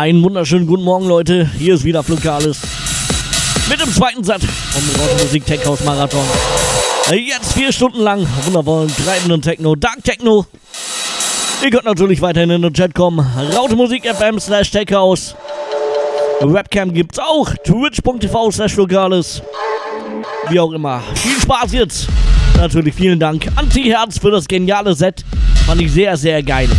Einen wunderschönen guten Morgen, Leute. Hier ist wieder Flukales. Mit dem zweiten Satz vom Rock Musik Tech House Marathon. Jetzt vier Stunden lang wundervollen, treibenden Techno, Dark Techno. Ihr könnt natürlich weiterhin in den Chat kommen. Raute Musik FM slash Tech House. Webcam gibt's auch. Twitch.tv slash Flukales. Wie auch immer. Viel Spaß jetzt. Natürlich vielen Dank. Anti-Herz für das geniale Set. Fand ich sehr, sehr geil.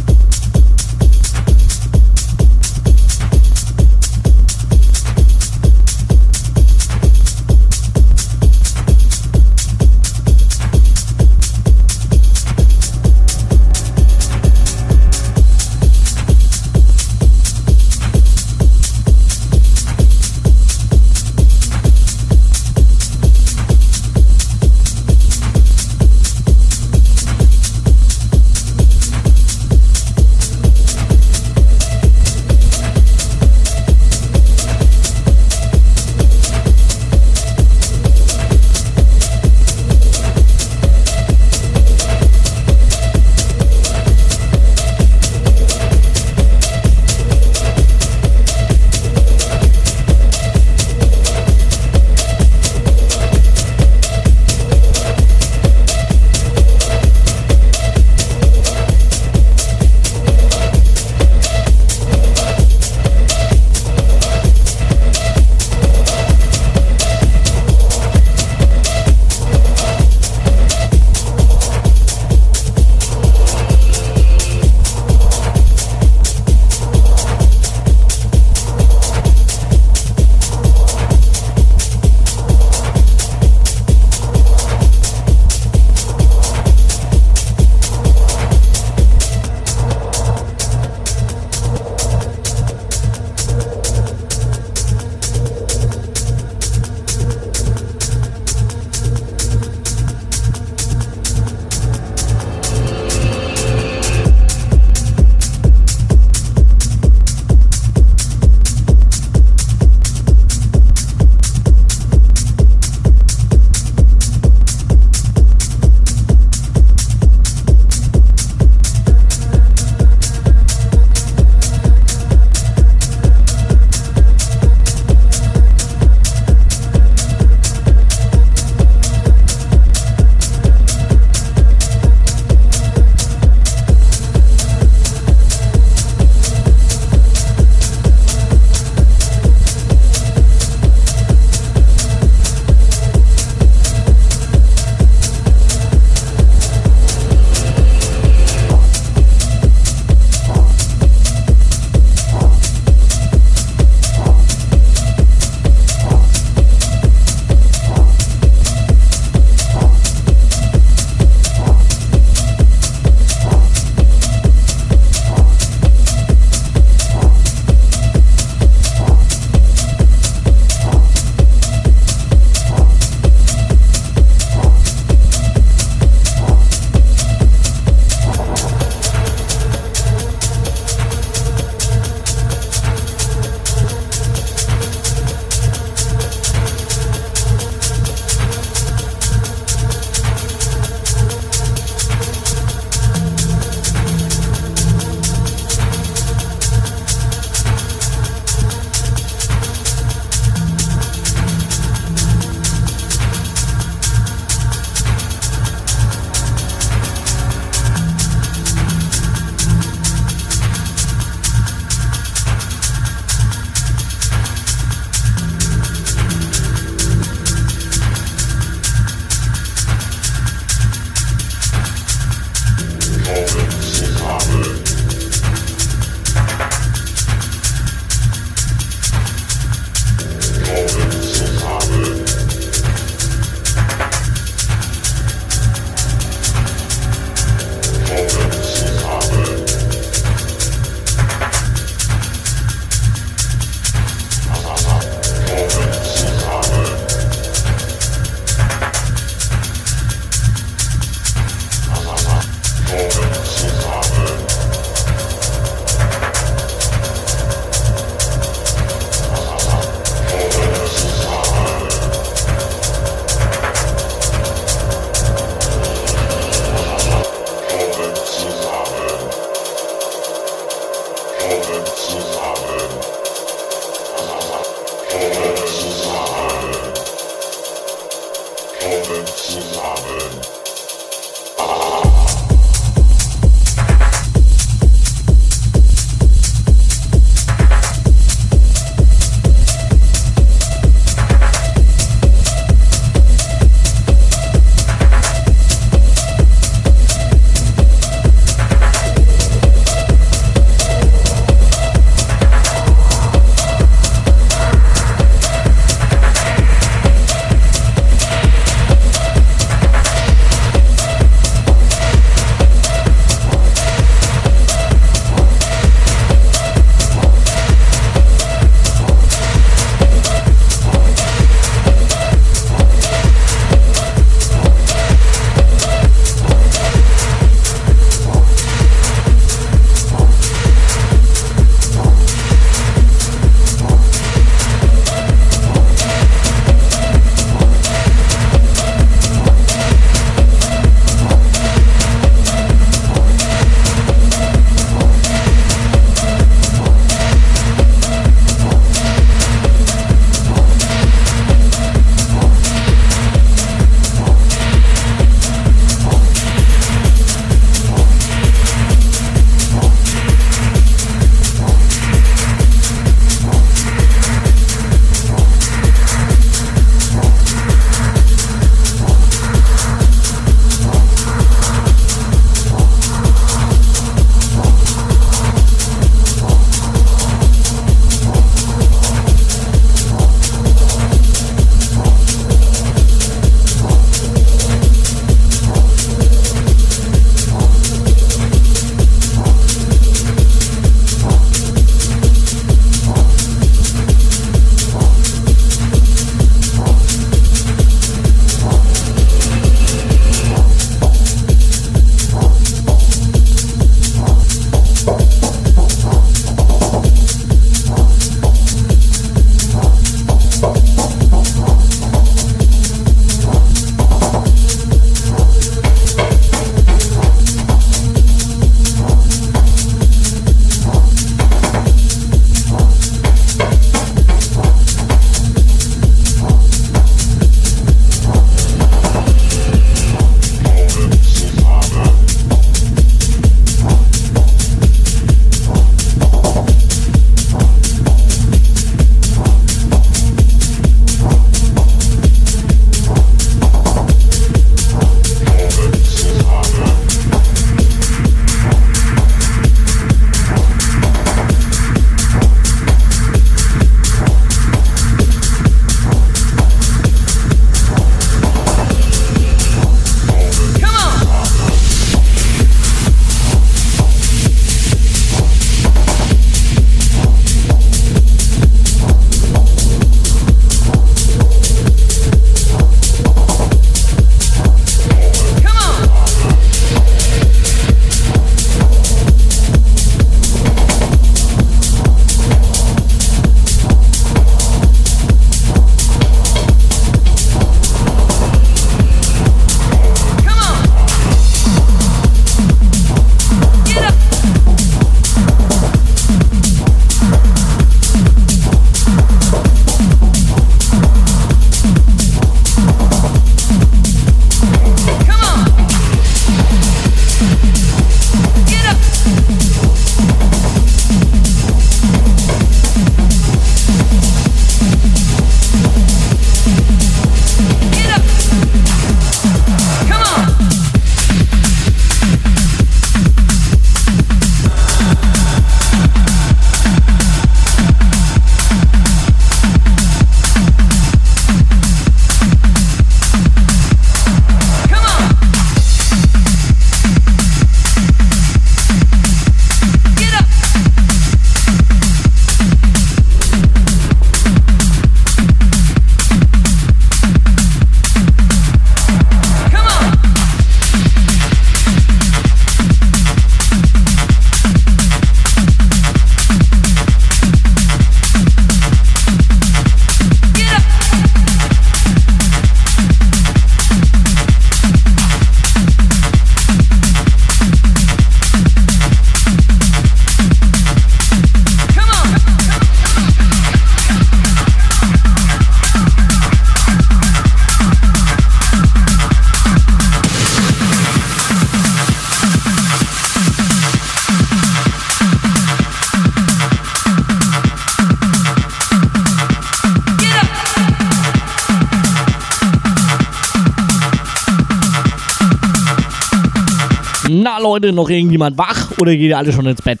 Da, Leute, noch irgendjemand wach oder geht ihr alle schon ins Bett?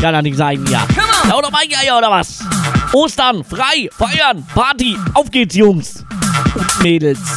Kann doch nicht sein, ja. Ja, oder mein Geier, oder was? Ostern, frei, feiern, Party, auf geht's, Jungs und Mädels.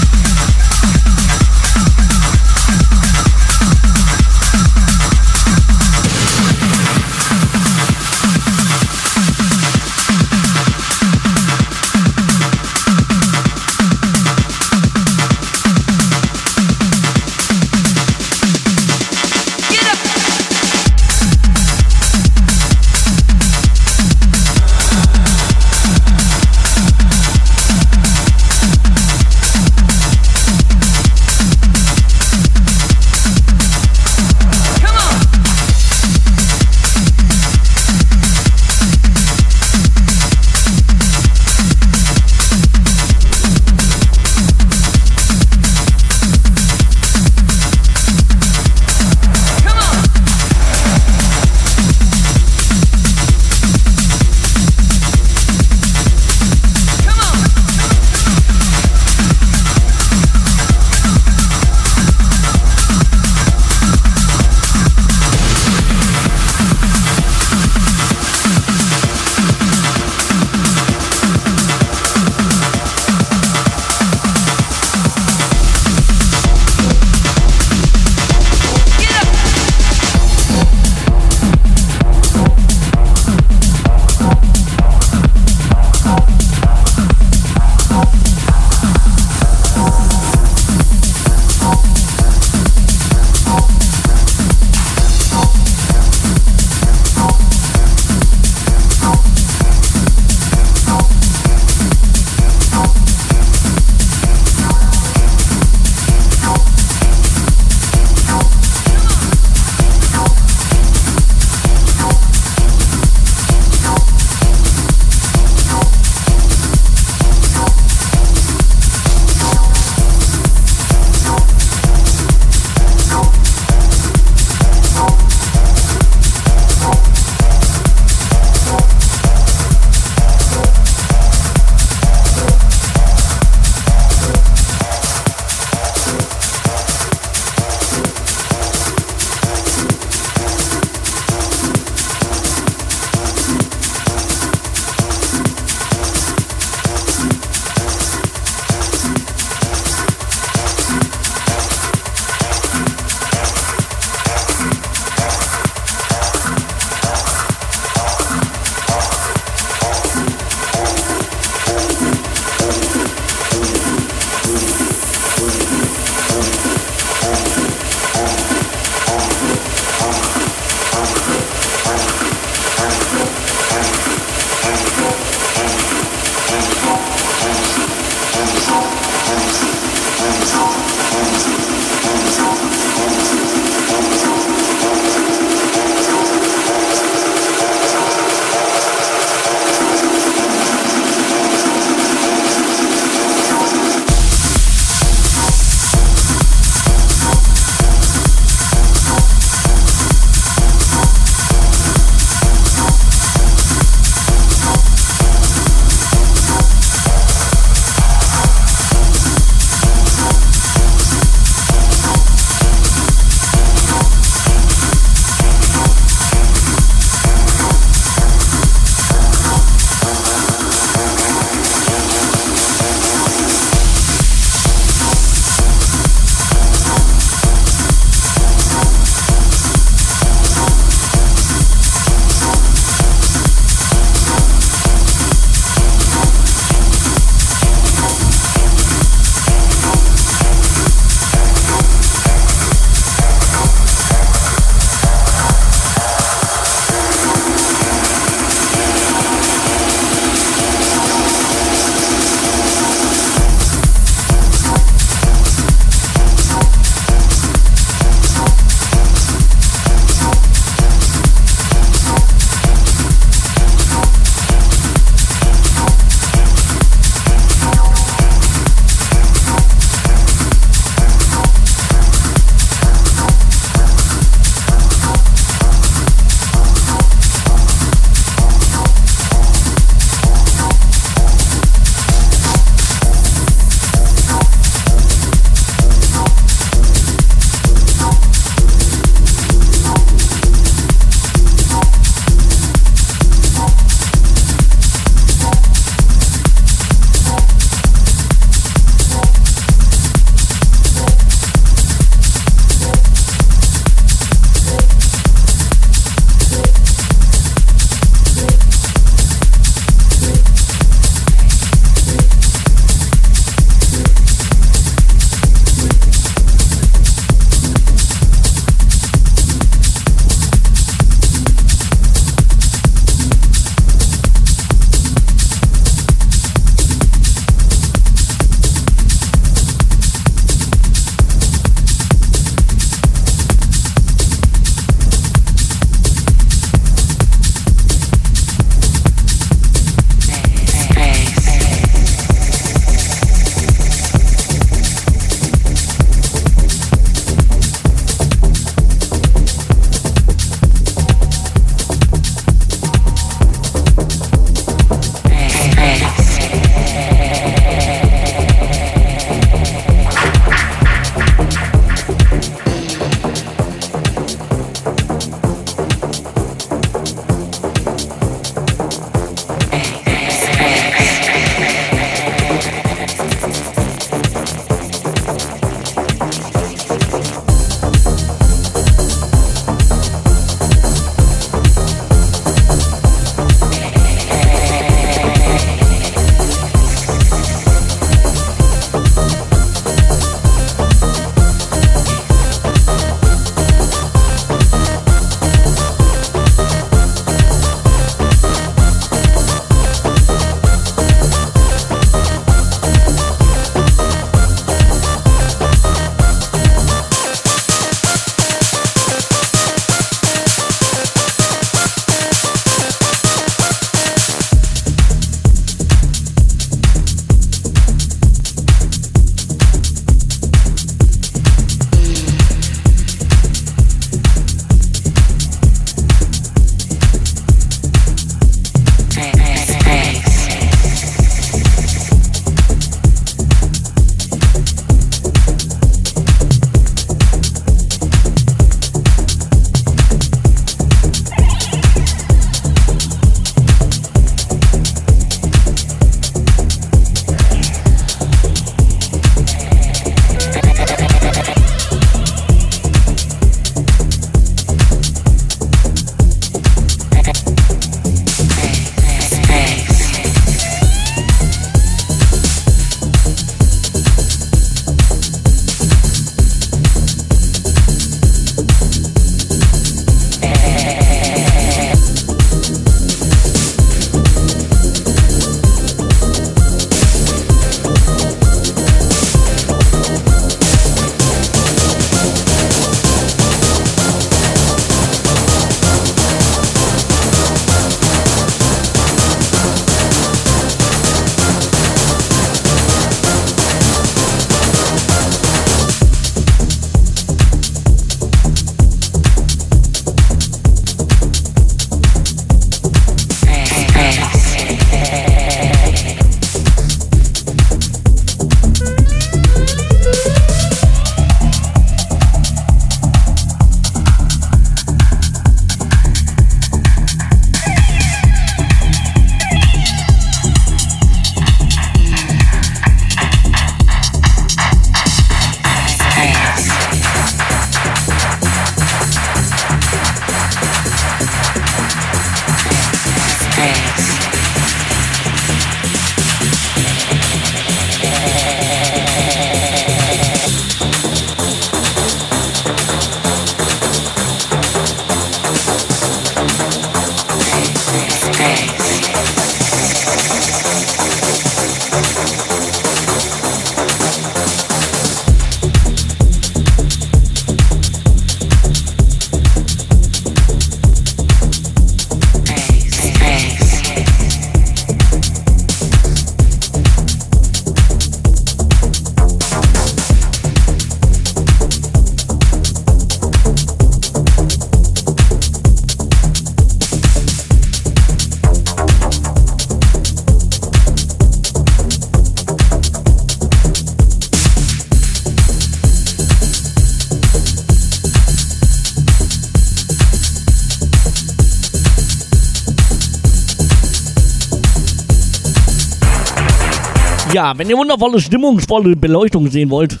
Ja, wenn ihr wundervolle, stimmungsvolle Beleuchtung sehen wollt,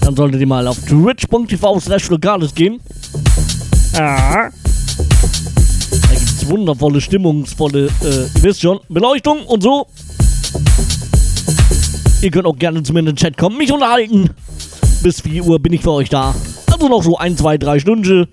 dann solltet ihr mal auf twitch.tv slash lokales gehen. Ah. Da es wundervolle, stimmungsvolle, äh, ihr wisst schon, Beleuchtung und so. Ihr könnt auch gerne zu mir in den Chat kommen, mich unterhalten. Bis 4 Uhr bin ich für euch da. Also noch so 1, 2, 3 Stunden.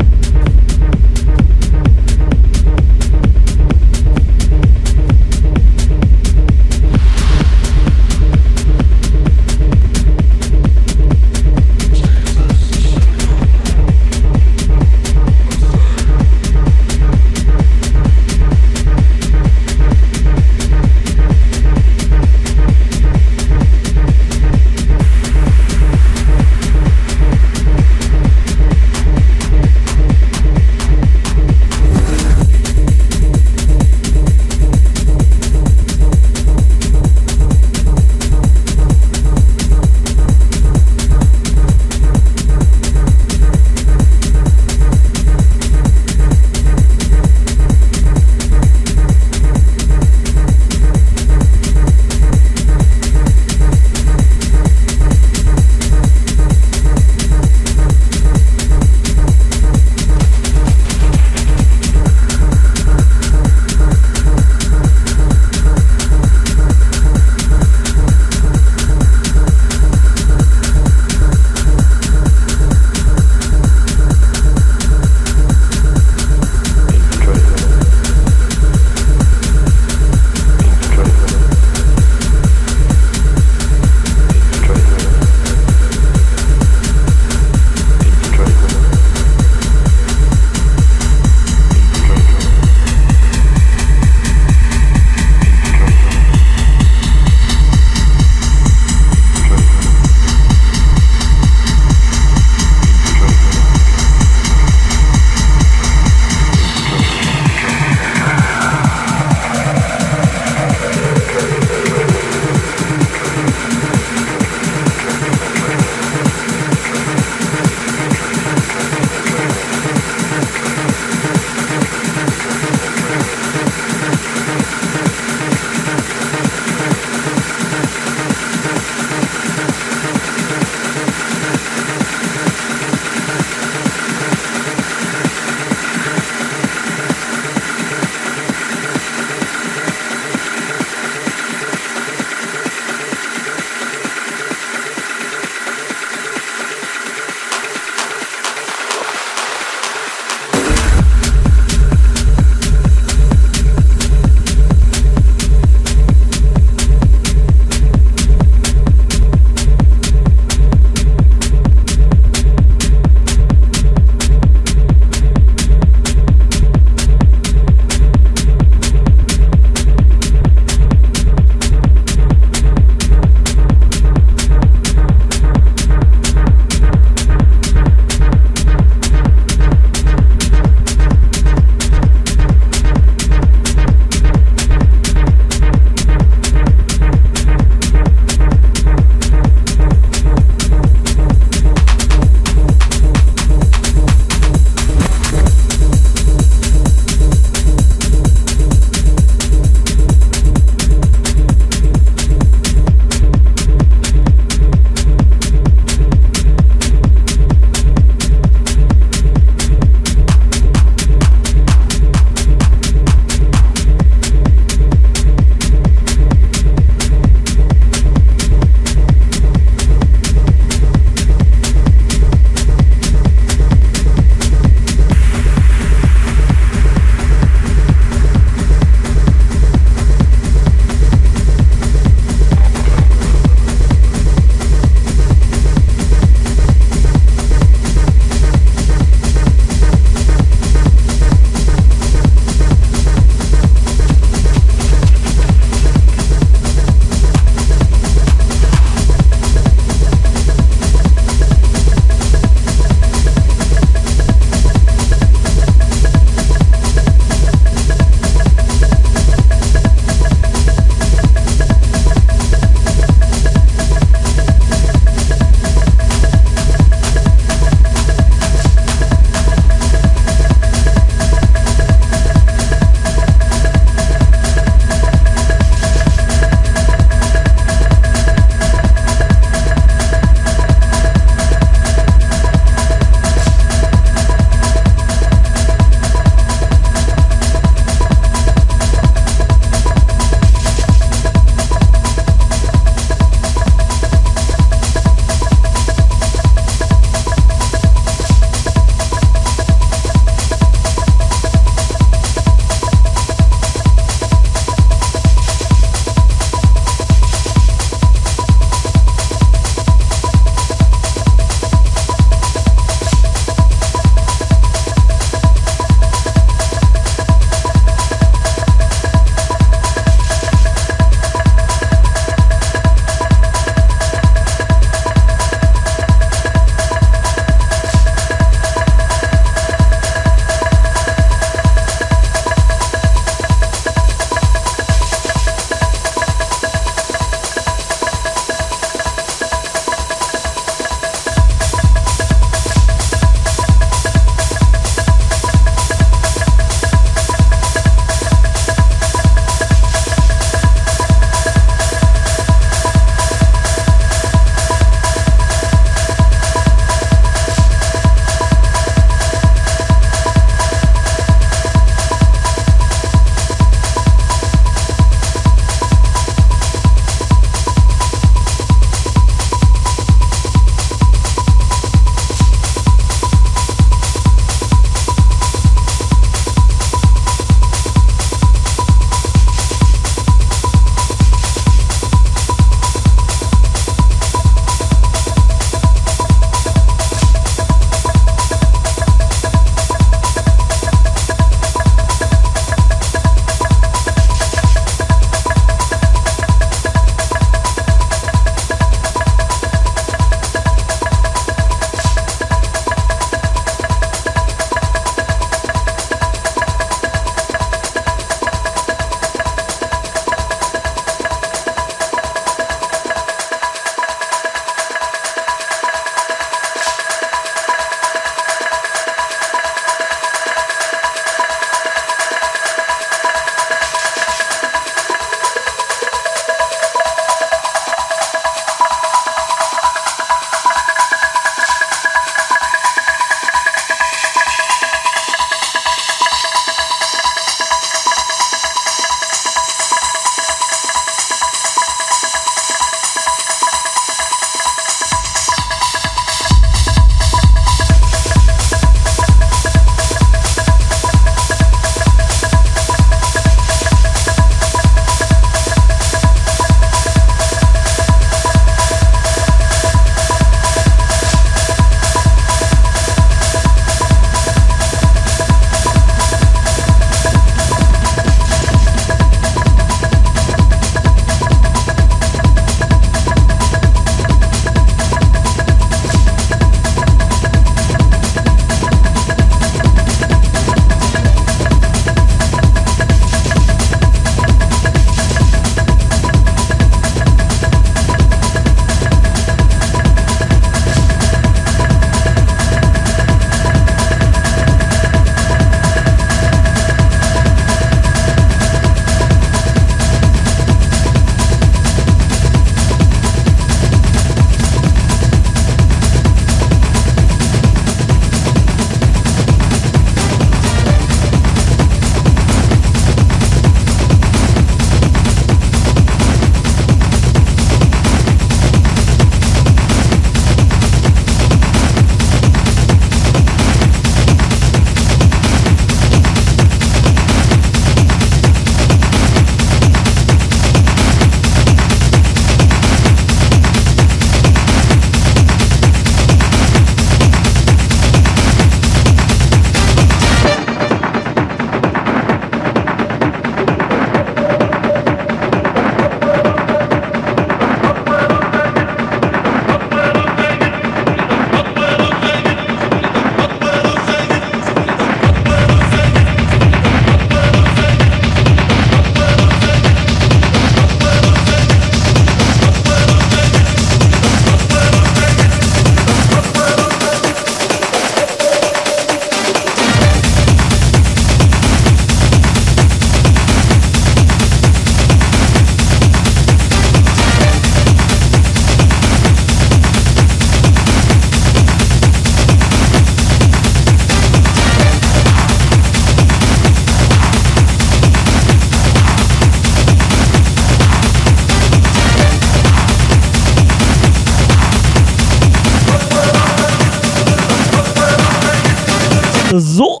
So,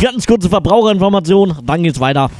ganz kurze Verbraucherinformation, dann geht's weiter.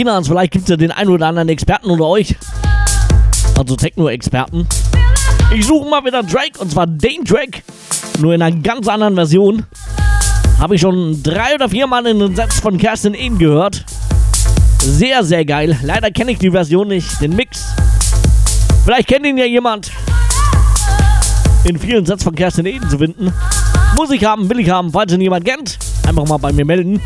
Beginners. Vielleicht gibt es ja den einen oder anderen Experten unter euch. Also Techno-Experten. Ich suche mal wieder Drake und zwar den Drake. Nur in einer ganz anderen Version. Habe ich schon drei oder vier Mal in den Sets von Kerstin Ehn gehört. Sehr, sehr geil. Leider kenne ich die Version nicht, den Mix. Vielleicht kennt ihn ja jemand. In vielen Sets von Kerstin Eden zu finden. Muss ich haben, will ich haben, falls ihn jemand kennt. Einfach mal bei mir melden.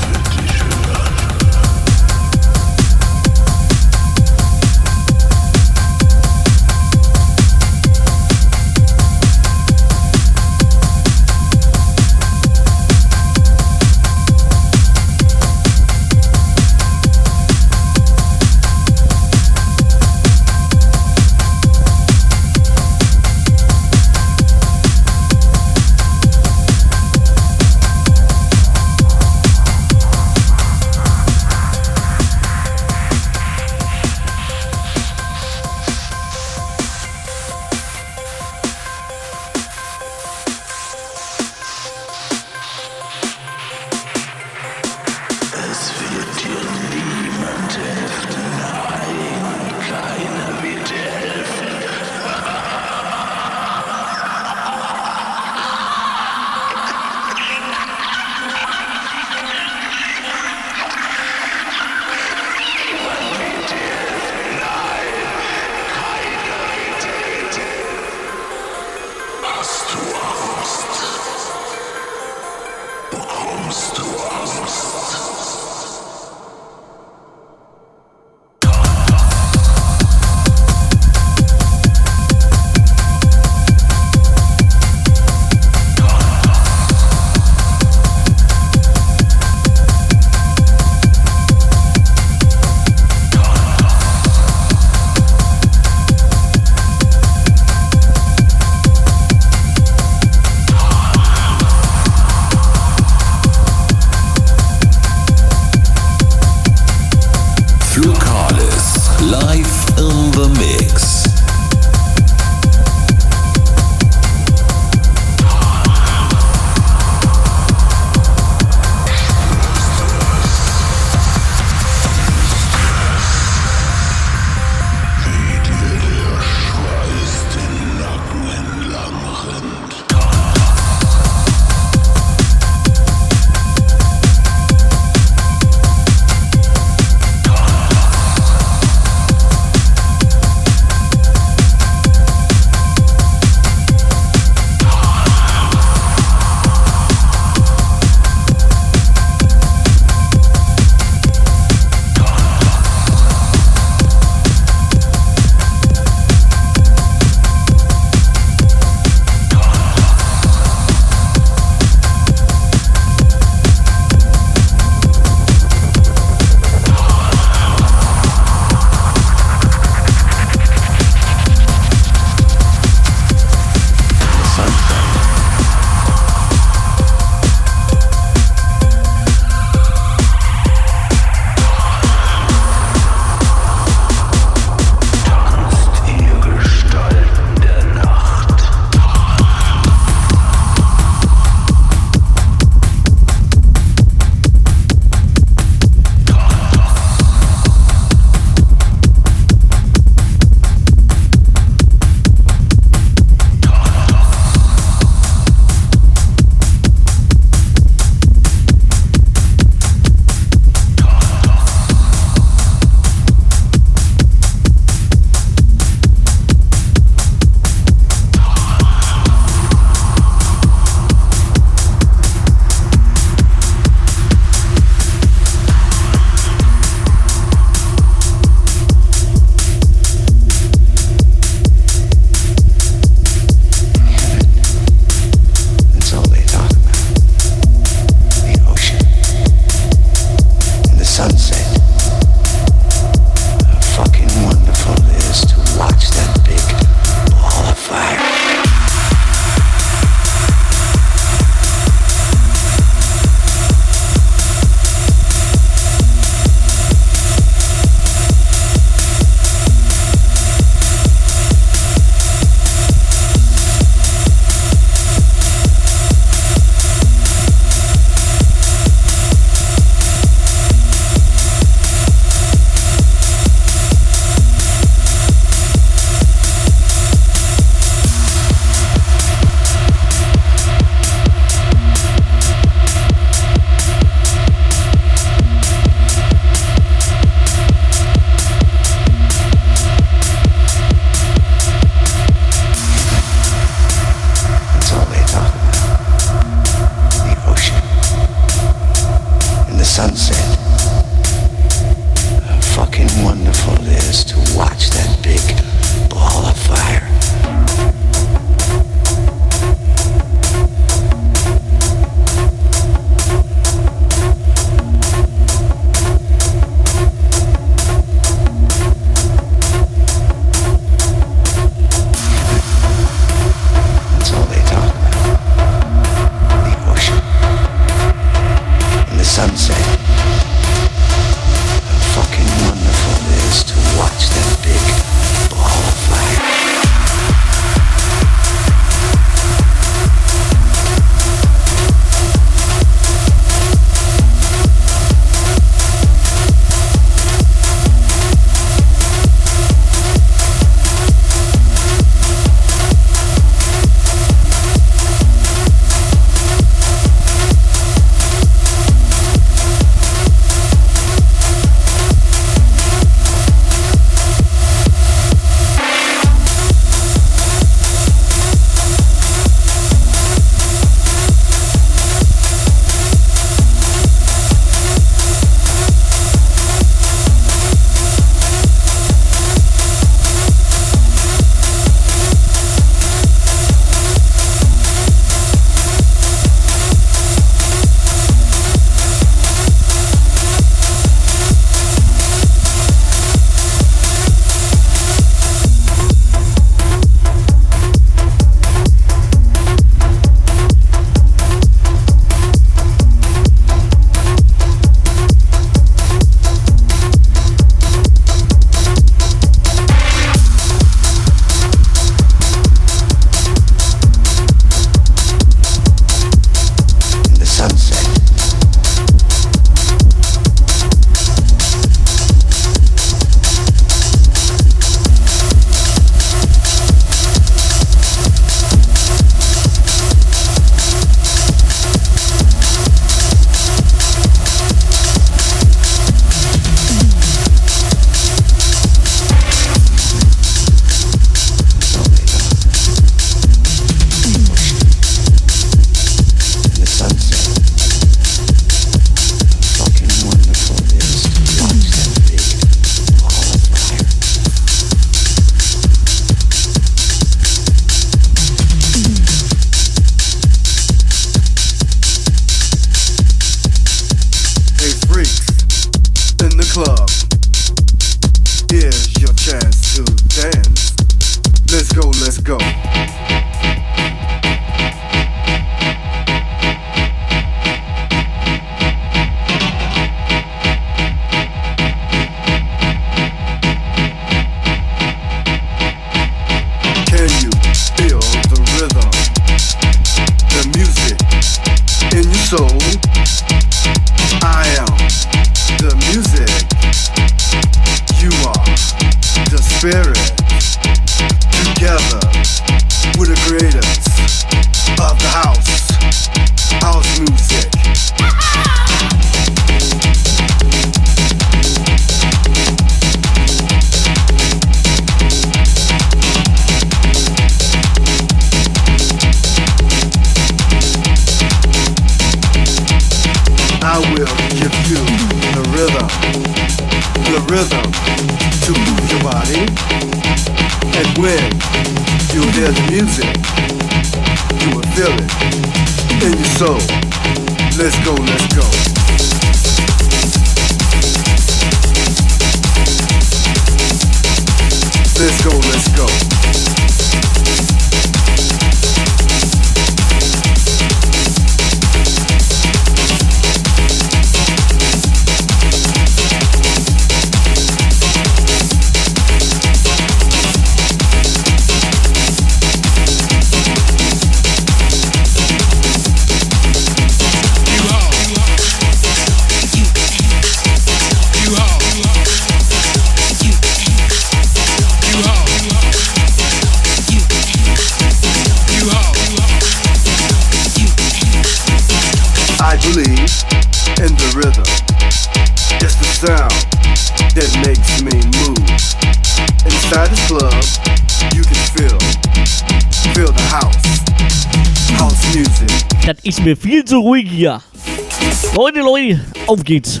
Auf geht's.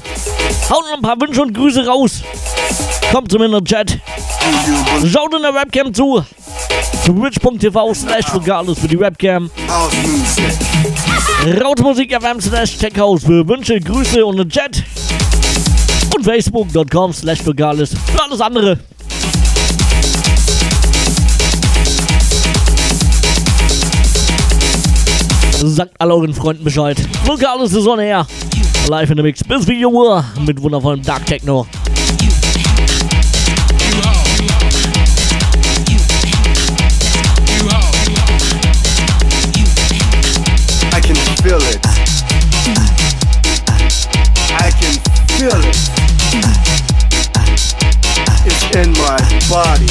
Haut noch ein paar Wünsche und Grüße raus. Kommt zum in den Chat. Schaut in der Webcam zu. Twitch.tv slash Vogales für die Webcam. Rautmusik FM slash Checkhouse für Wünsche, Grüße und den Chat. Und Facebook.com slash Vogales für alles andere. Sagt all euren Freunden Bescheid. Vogales ist on her. Live in the Mix bis wie Uhr mit wundervollem Dark Techno. I can feel it. I can feel it. It's in my body.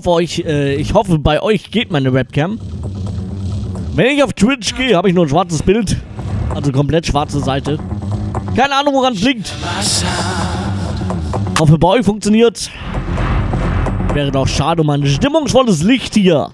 Hoffe euch, äh, ich hoffe bei euch geht meine Webcam. Wenn ich auf Twitch gehe, habe ich nur ein schwarzes Bild. Also komplett schwarze Seite. Keine Ahnung, woran es liegt. Hoffe, bei euch funktioniert. Wäre doch schade um ein stimmungsvolles Licht hier.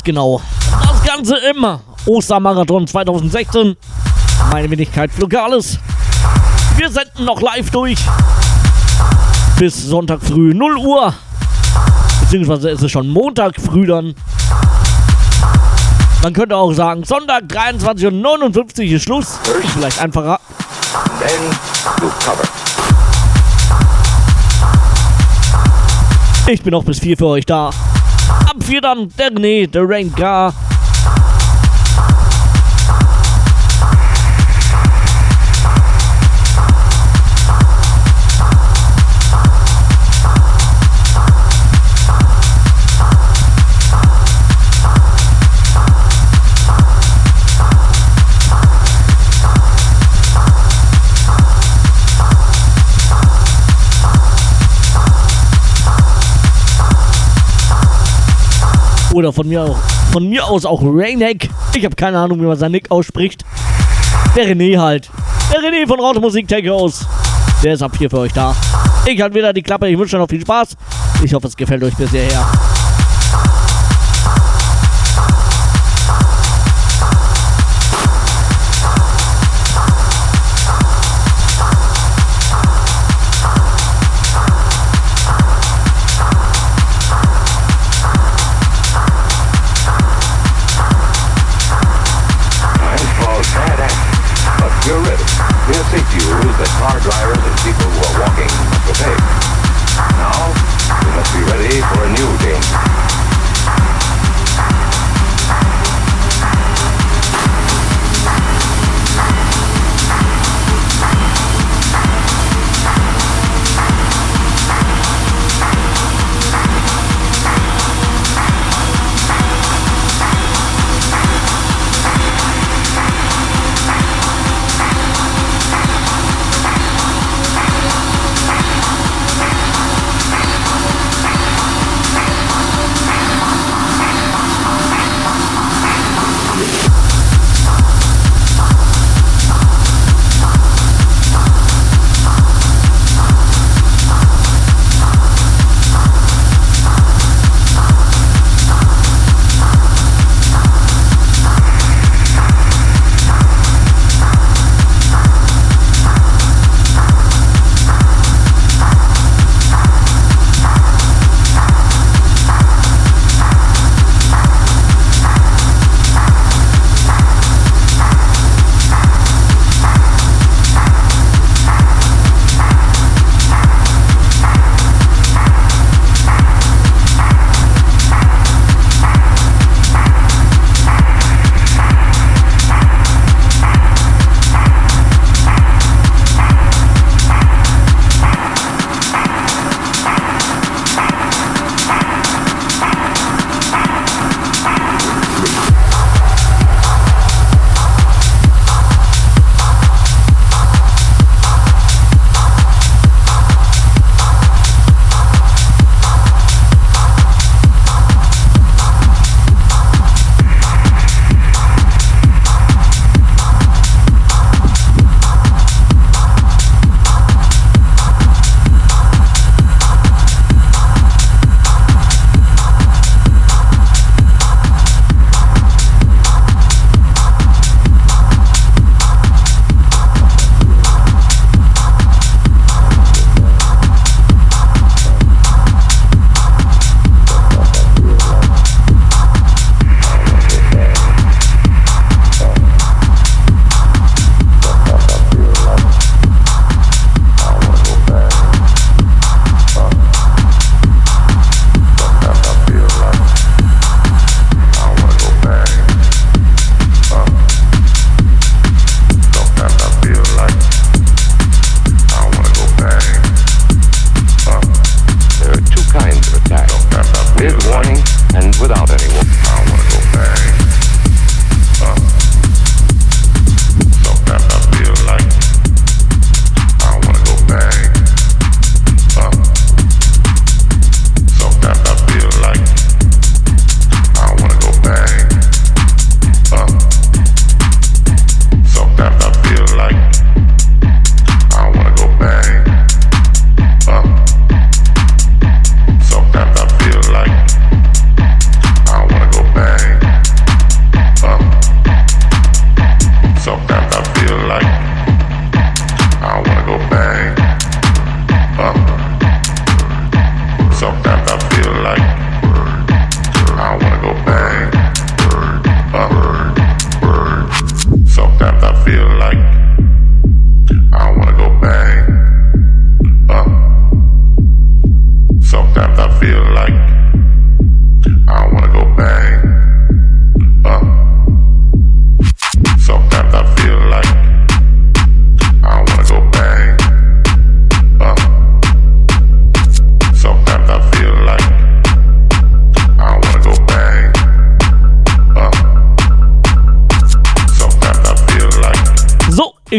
Ganz genau. Das Ganze im Ostermarathon 2016. Meine Wenigkeit Flugales. Wir senden noch live durch. Bis Sonntag früh 0 Uhr. Beziehungsweise ist es schon Montag früh dann. Man könnte auch sagen, Sonntag 23.59 Uhr ist Schluss. Ist vielleicht einfacher. Ich bin auch bis 4 für euch da. Ab 4 dann der René, der Rain Oder von mir, von mir aus auch Rainek. Ich habe keine Ahnung, wie man seinen Nick ausspricht. Der René halt. Der René von Raute Musik House. Der ist ab hier für euch da. Ich halte wieder die Klappe. Ich wünsche euch noch viel Spaß. Ich hoffe, es gefällt euch bis hierher.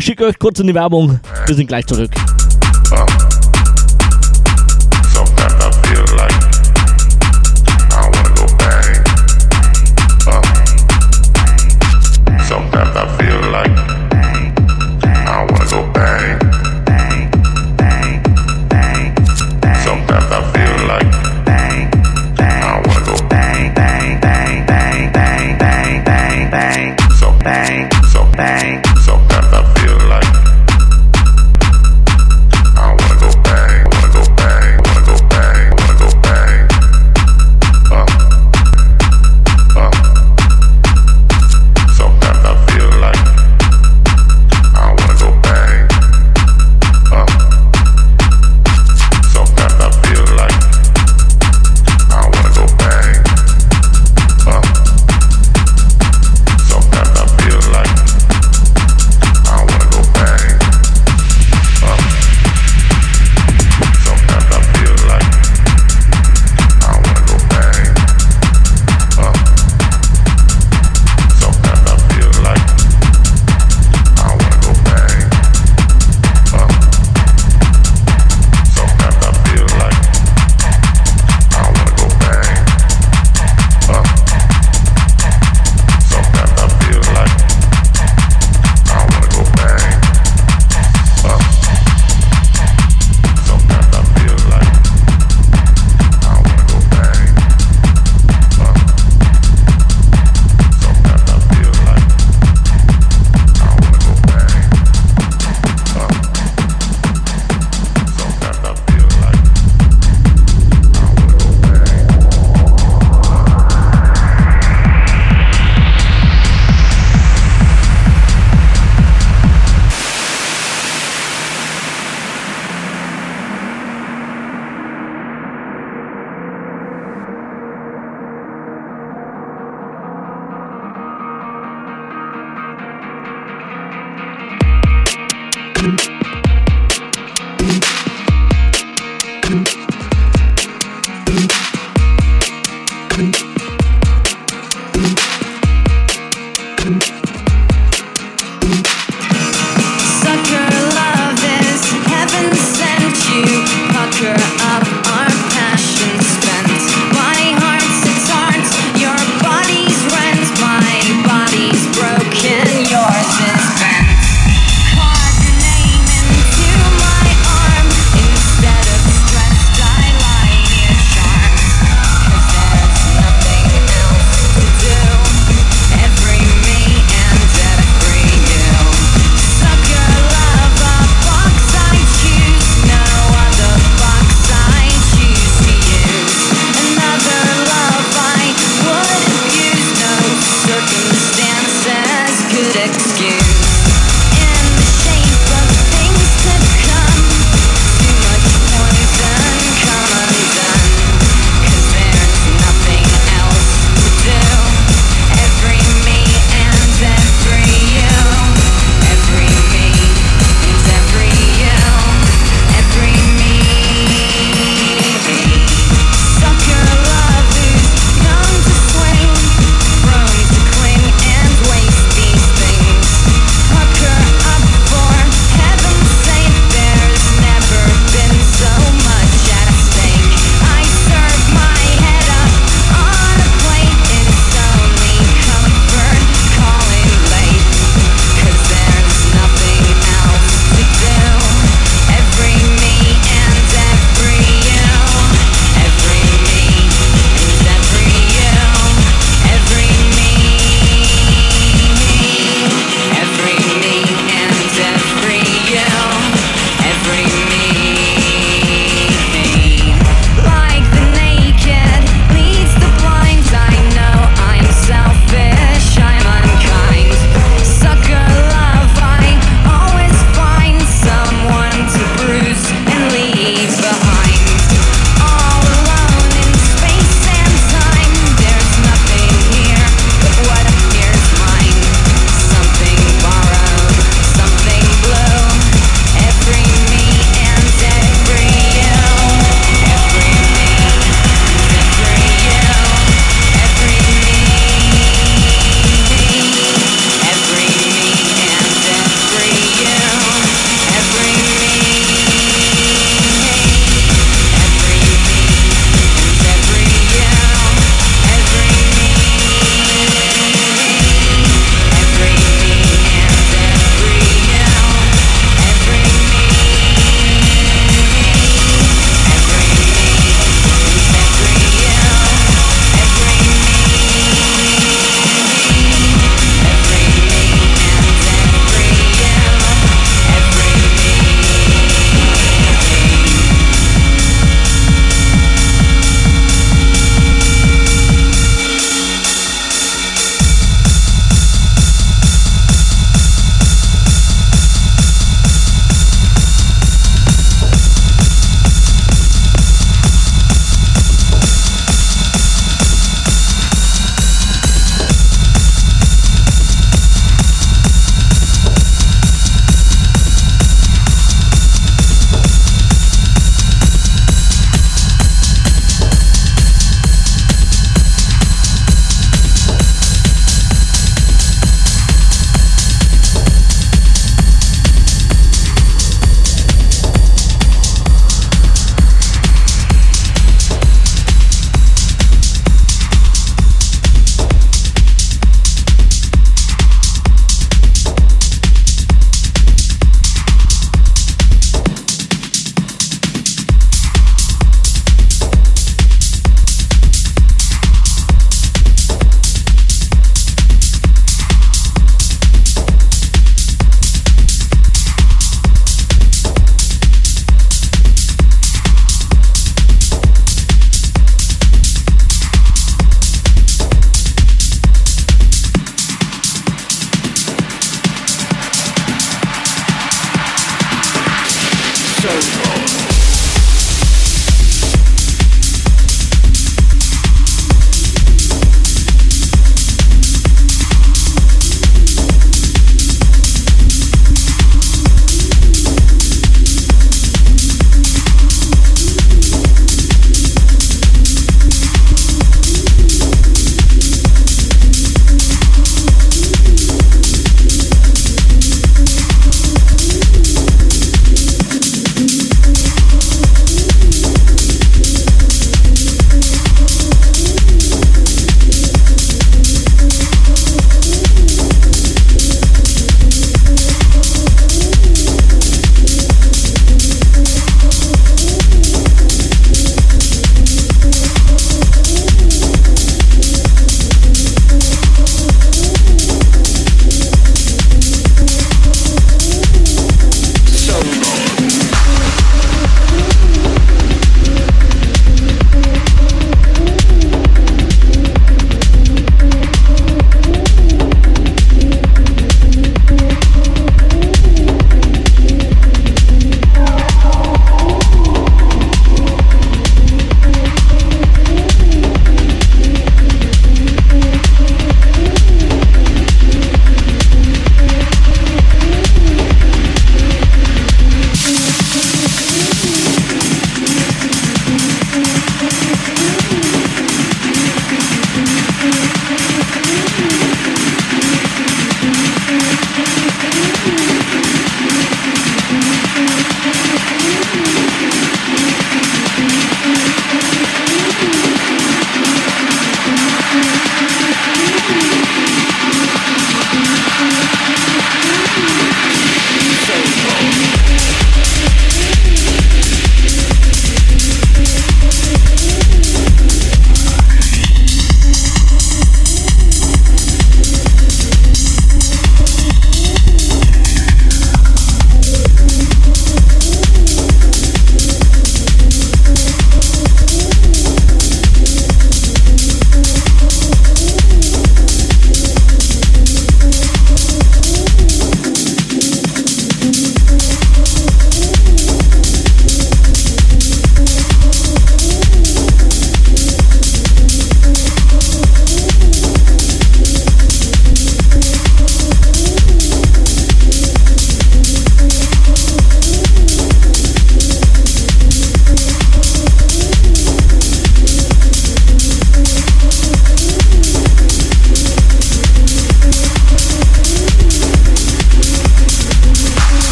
Ich schicke euch kurz in die Werbung. Wir sind gleich zurück.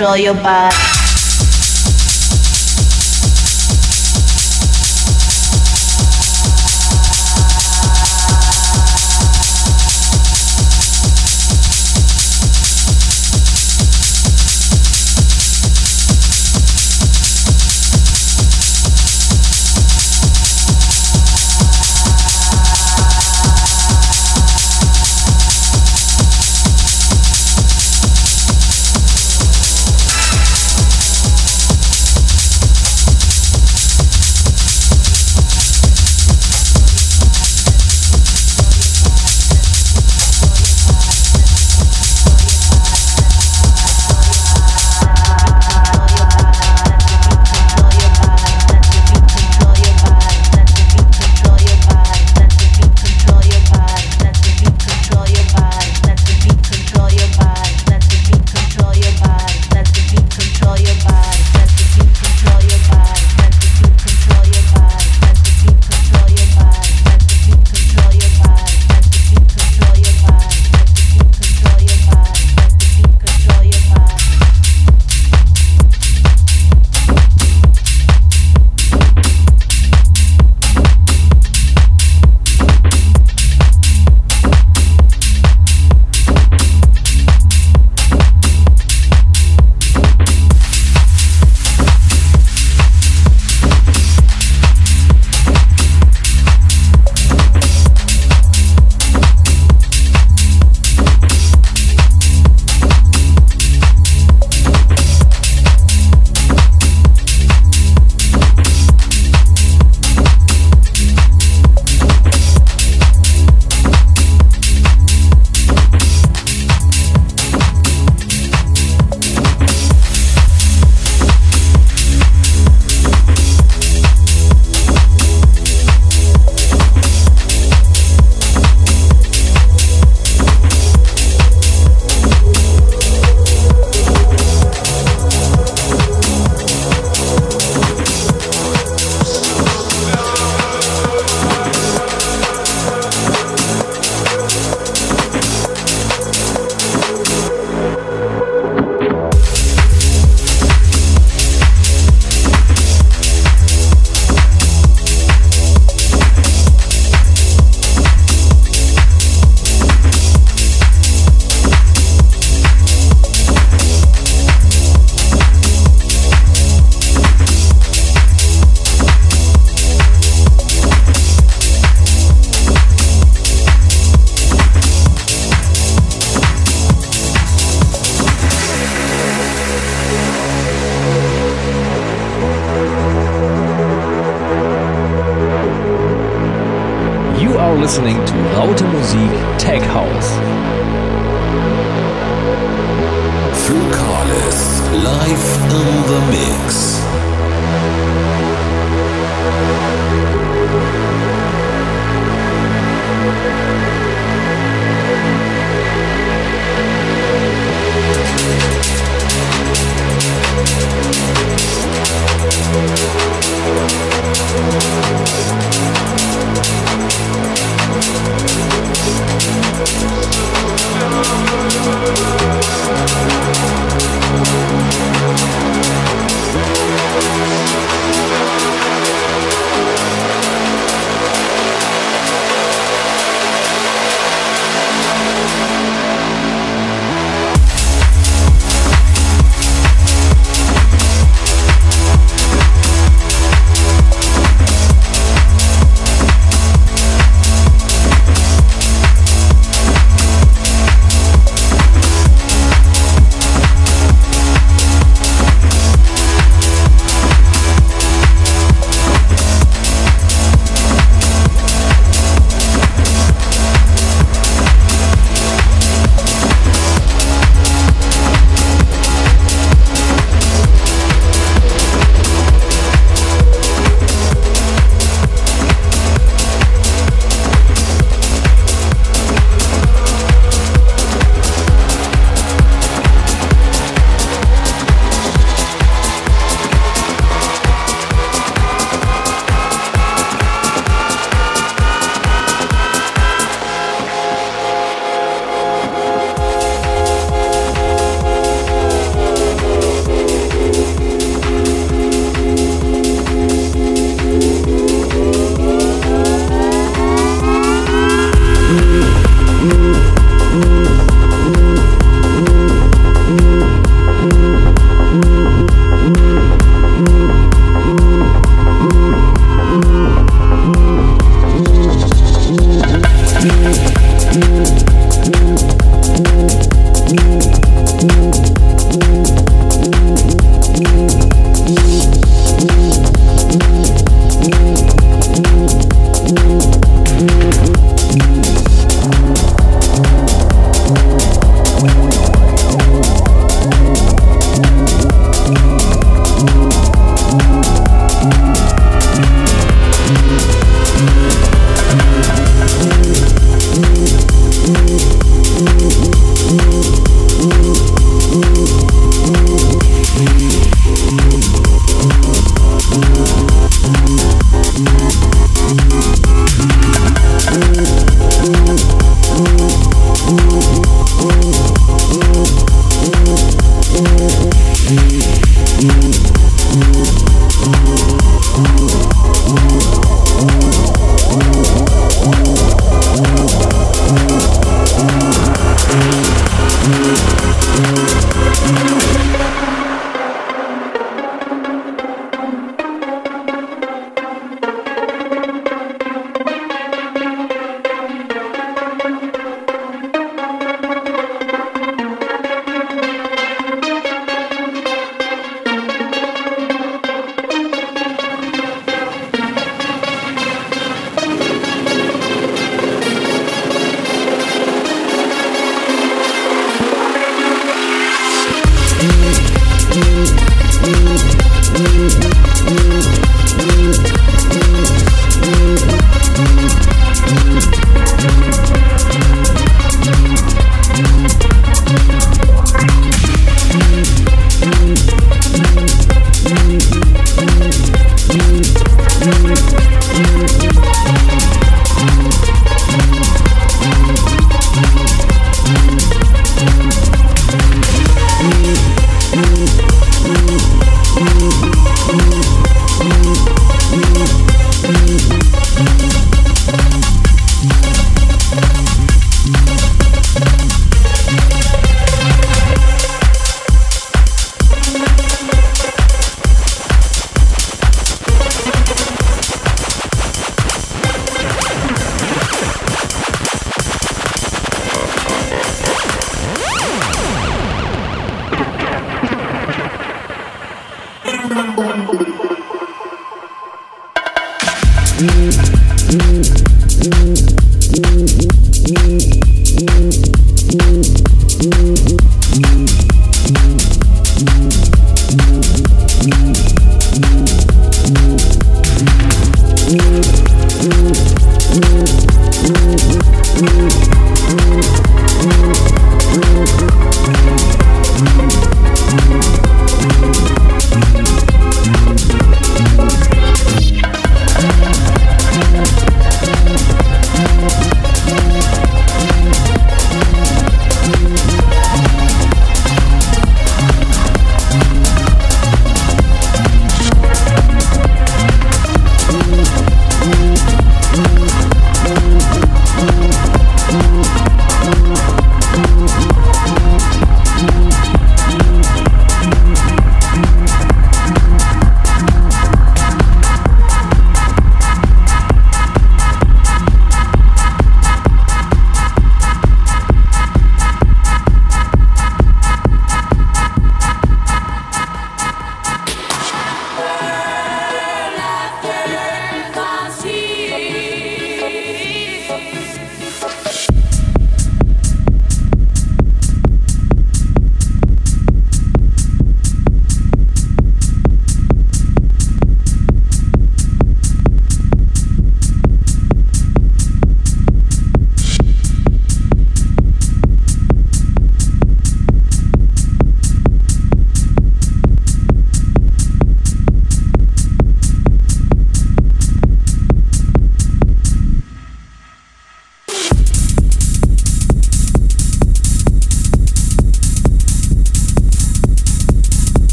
Control your body.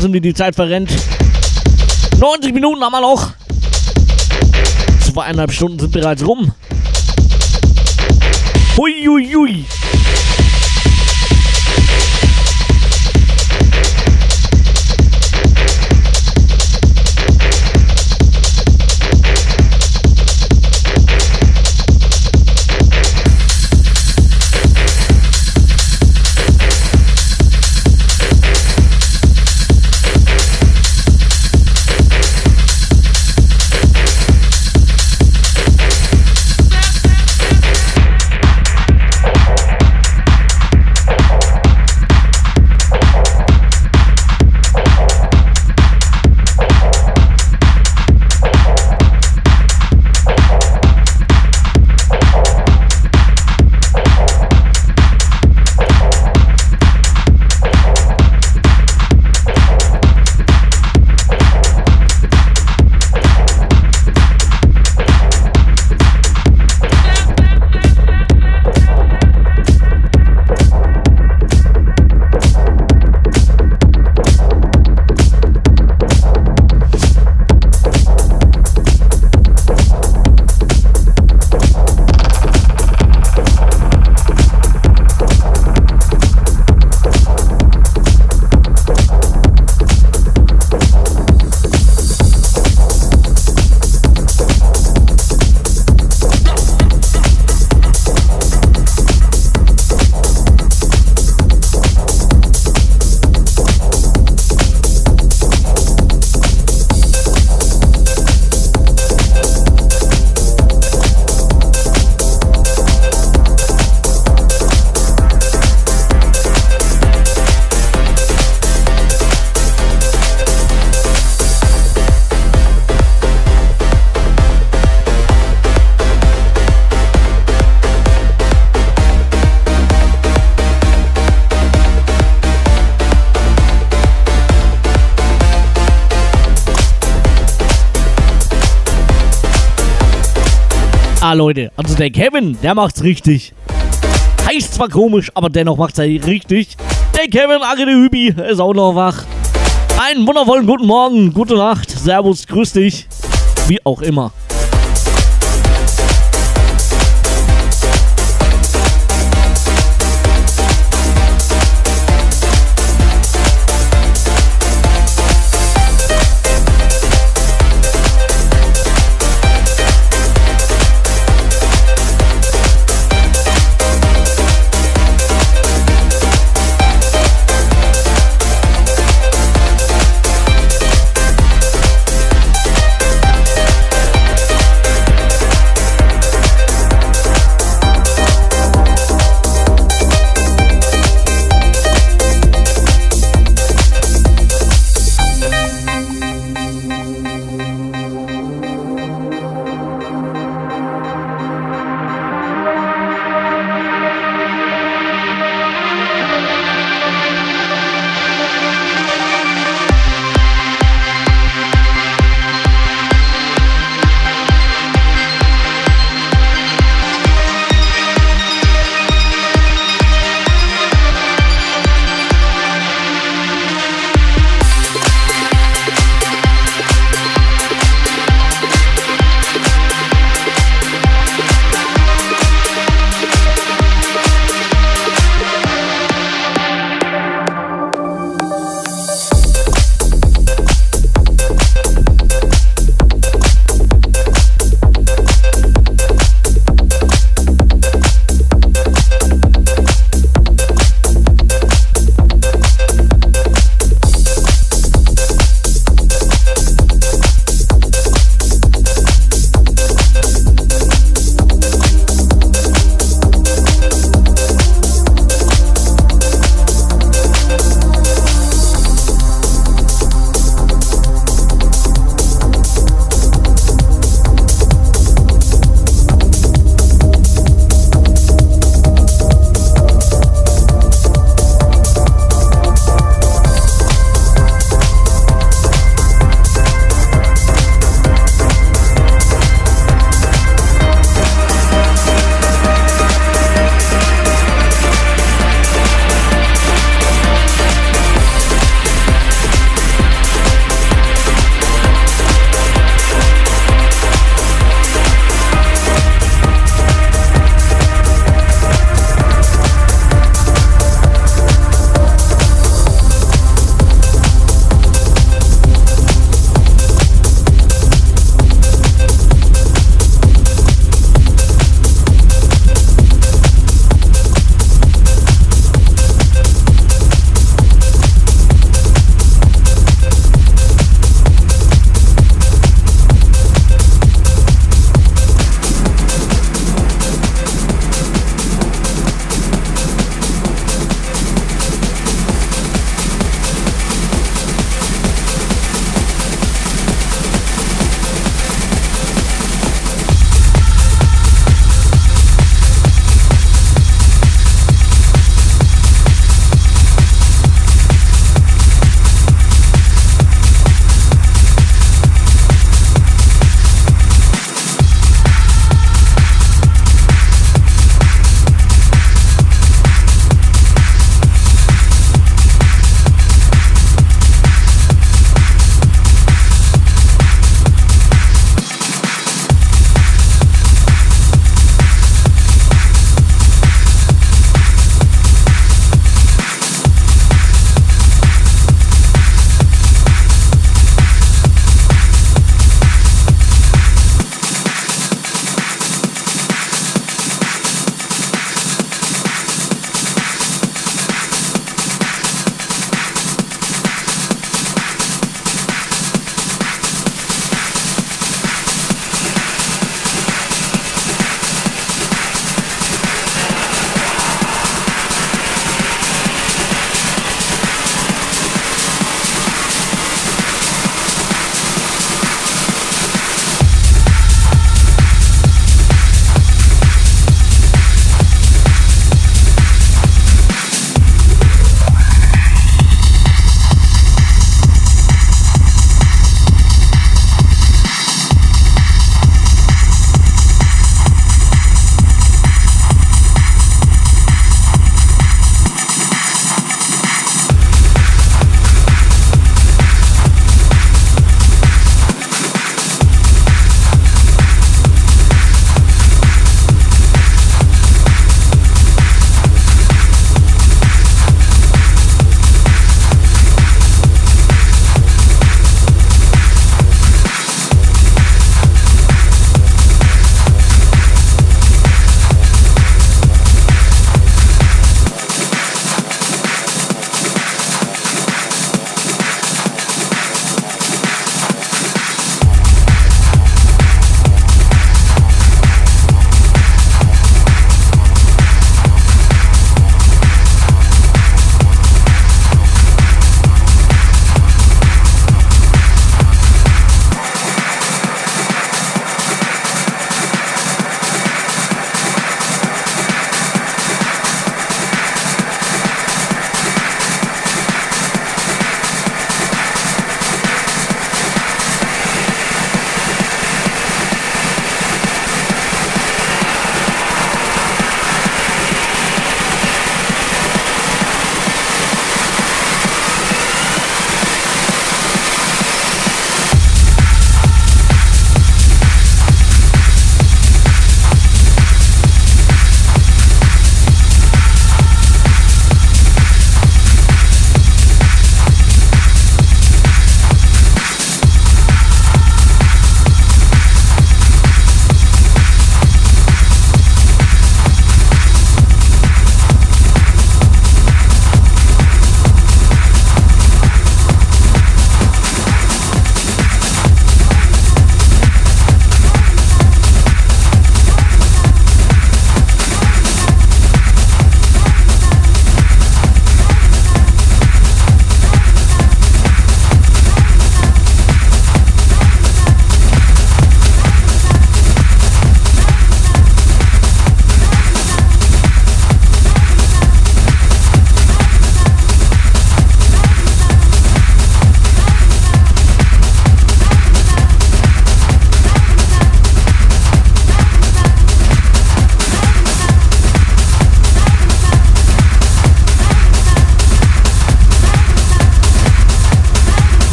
Wahnsinn, wie die Zeit verrennt. 90 Minuten haben wir noch. Zweieinhalb Stunden sind bereits rum. Hui, hui, hui. Leute, also der Kevin, der macht's richtig. Heißt zwar komisch, aber dennoch macht's er richtig. Der Kevin Agede Hübi ist auch noch wach. Einen wundervollen guten Morgen, gute Nacht, Servus, grüß dich. Wie auch immer.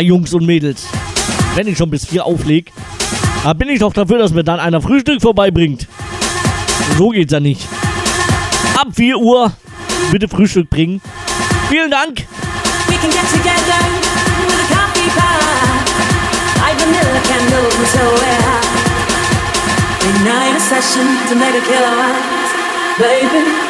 Jungs und Mädels, wenn ich schon bis vier aufleg, da bin ich doch dafür, dass mir dann einer Frühstück vorbeibringt. So geht's ja nicht. Ab 4 Uhr bitte Frühstück bringen. Vielen Dank. We. Baby,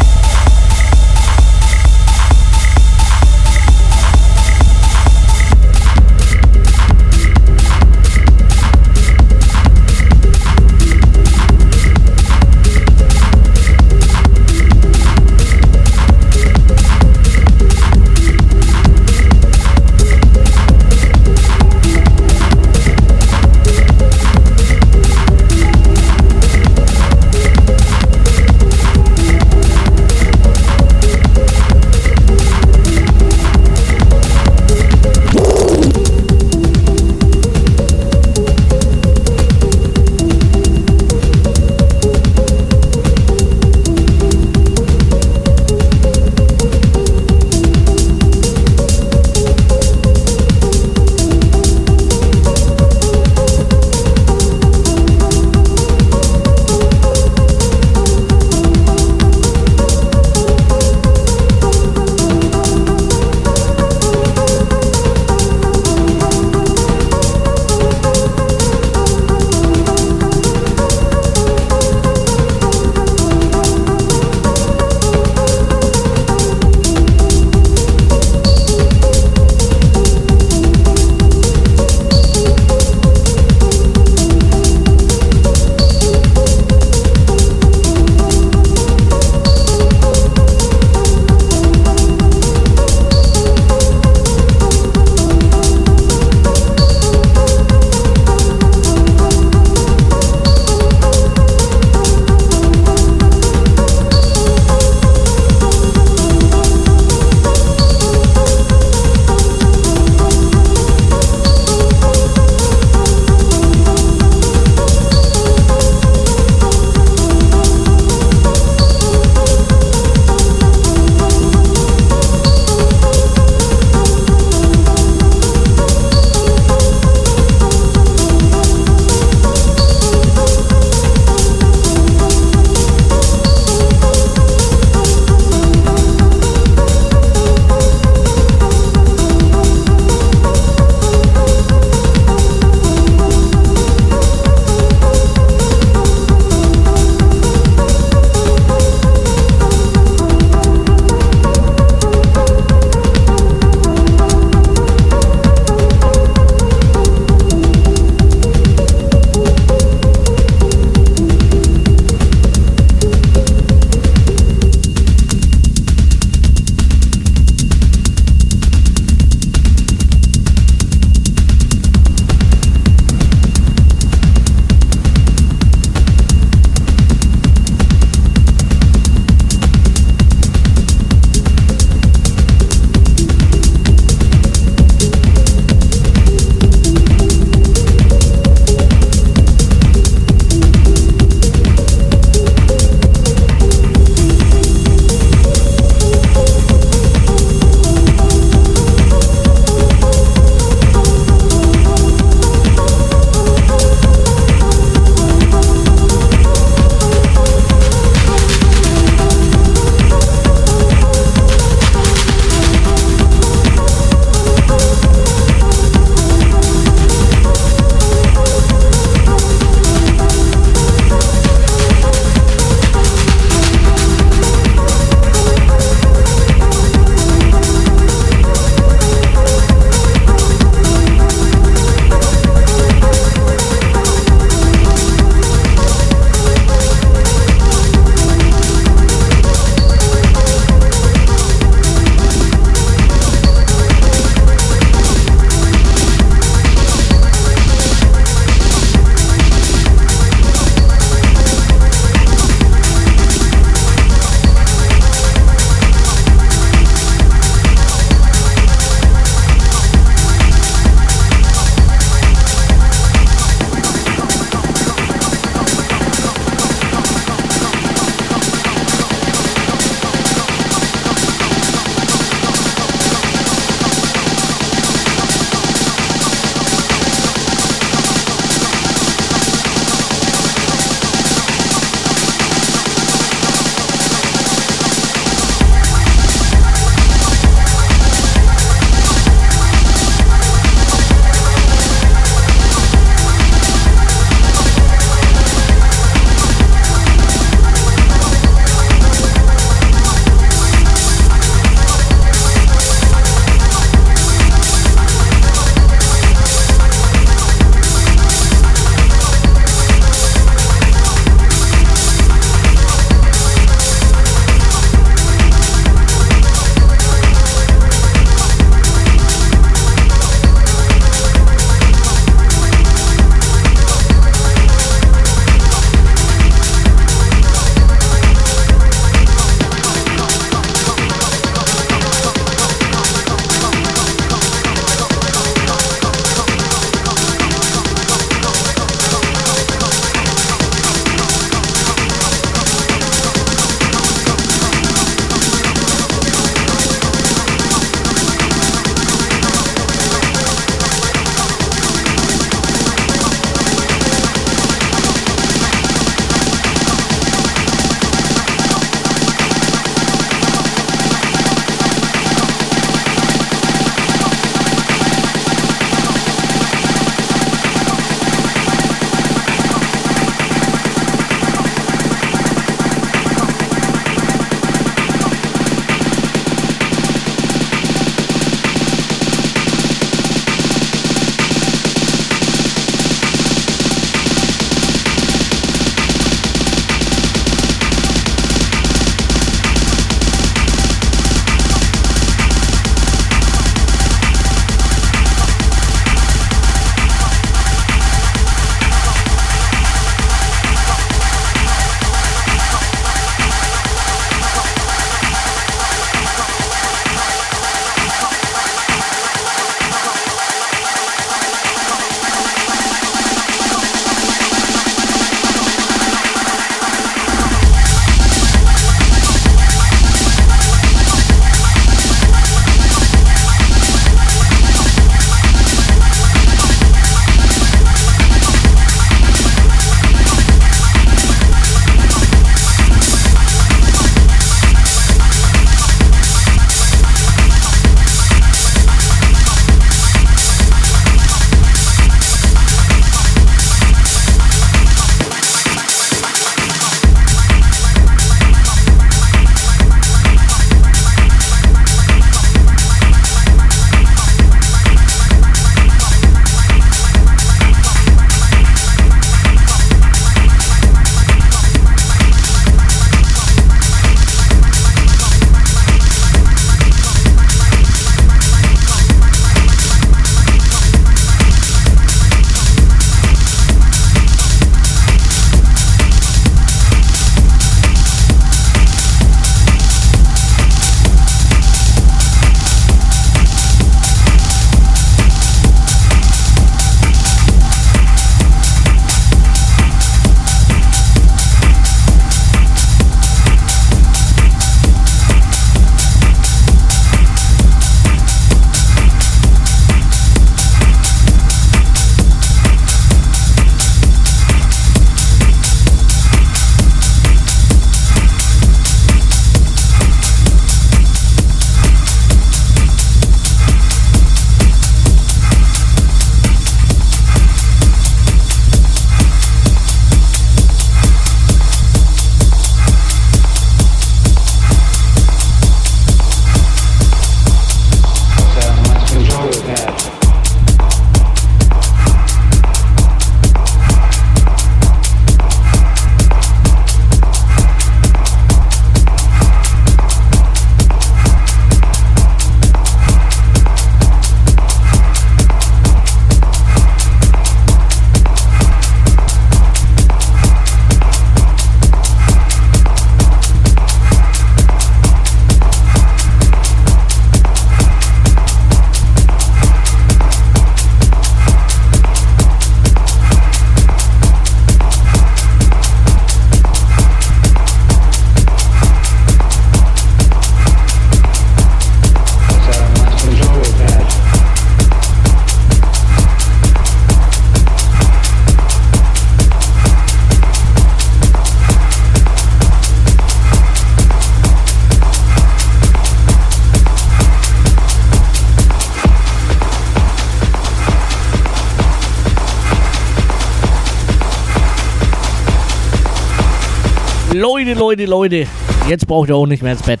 Leute, Leute. Jetzt braucht ihr auch nicht mehr ins Bett.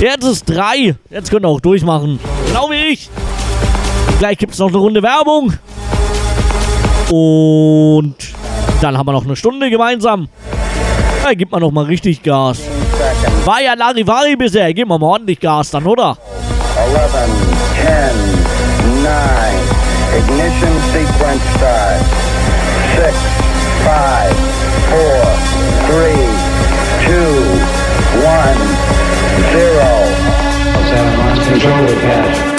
Jetzt ist drei. Jetzt könnt ihr auch durchmachen. Genau wie ich. Gleich gibt es noch eine Runde Werbung. Und dann haben wir noch eine Stunde gemeinsam. Da gibt man noch mal richtig Gas. War ja Larivari bisher. Geben wir mal ordentlich Gas dann, oder? 11, 10, 9, ignition sequence start. 6, 5, 4, 3, 2, one, zero. Control the.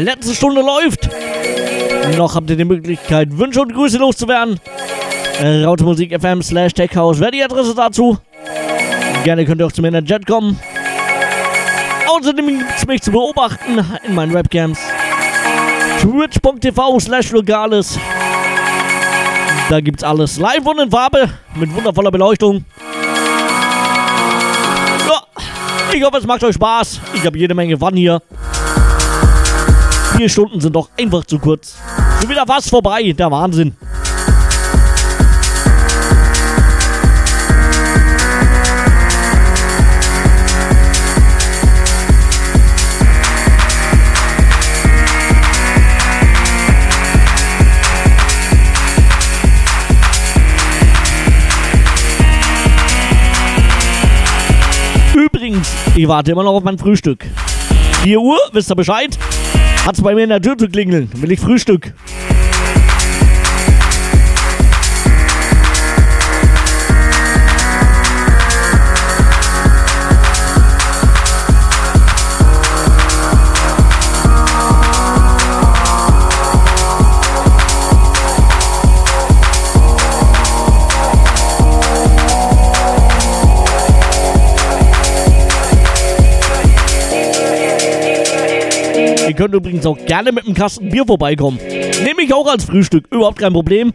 Letzte Stunde läuft. Noch habt ihr die Möglichkeit, Wünsche und Grüße loszuwerden. Raute Musik FM slash Techhouse wäre die Adresse dazu. Gerne könnt ihr auch zu mir in den Chat kommen. Außerdem gibt es mich zu beobachten in meinen Webcams. Twitch.tv slash Logales. Da gibt's alles live und in Farbe mit wundervoller Beleuchtung. Ich hoffe, es macht euch Spaß. Ich habe jede Menge Fun hier. Vier Stunden sind doch einfach zu kurz. Schon wieder fast vorbei, der Wahnsinn. Übrigens, ich warte immer noch auf mein Frühstück. 4 Uhr, wisst ihr Bescheid? Hat's bei mir in der Tür zu klingeln. Will ich Frühstück. Ihr könnt übrigens auch gerne mit einem Kasten Bier vorbeikommen. Nehme ich auch als Frühstück, überhaupt kein Problem.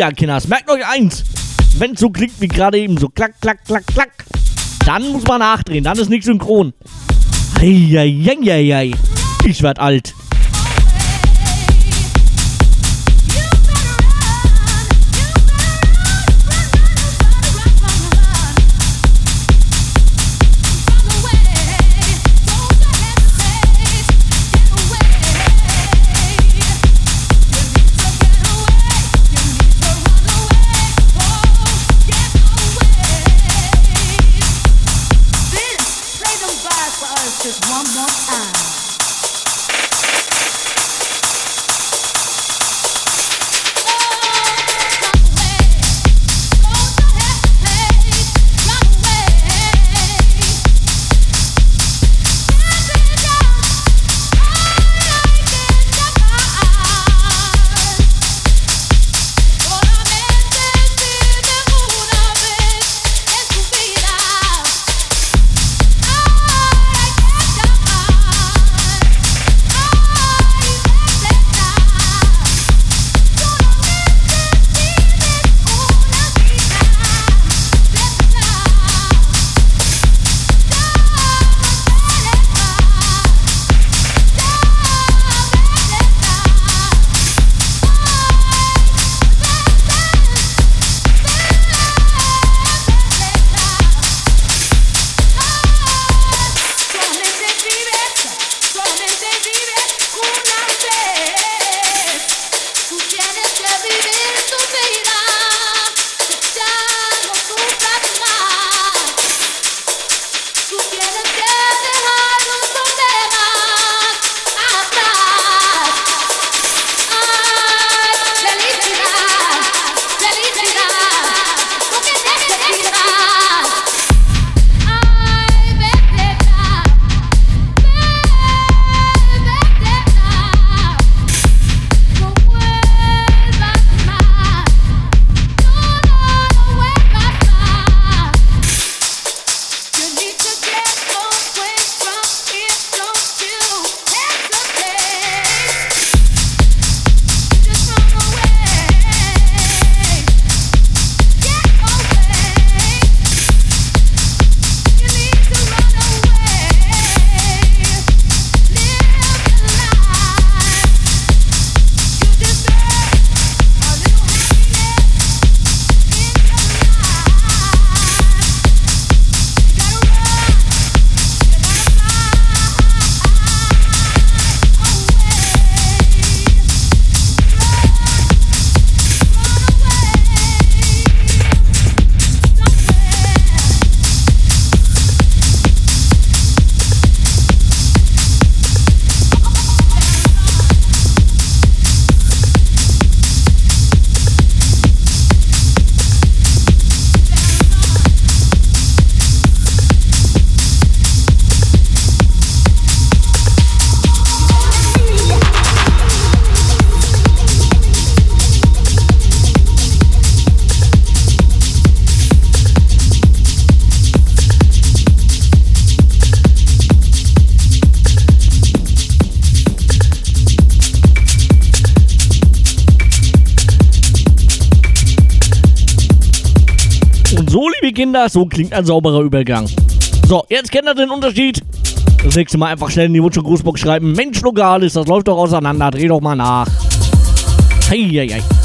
Ja, Kinders, merkt euch eins. Wenn es so klingt wie gerade eben, so klack, klack, klack, klack, dann muss man nachdrehen, dann ist nicht synchron. Eieieiei. Ich werd alt. Kinder, so klingt ein sauberer Übergang. So, jetzt kennt ihr den Unterschied. Das nächste Mal einfach schnell in die Wunsch- und Grußbox schreiben. Mensch, Logalis, das läuft doch auseinander. Dreh doch mal nach. Hei, hei, hei.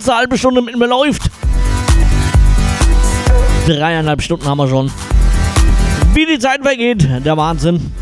Letzte halbe Stunde mit mir läuft. Dreieinhalb Stunden haben wir schon. Wie die Zeit vergeht, der Wahnsinn.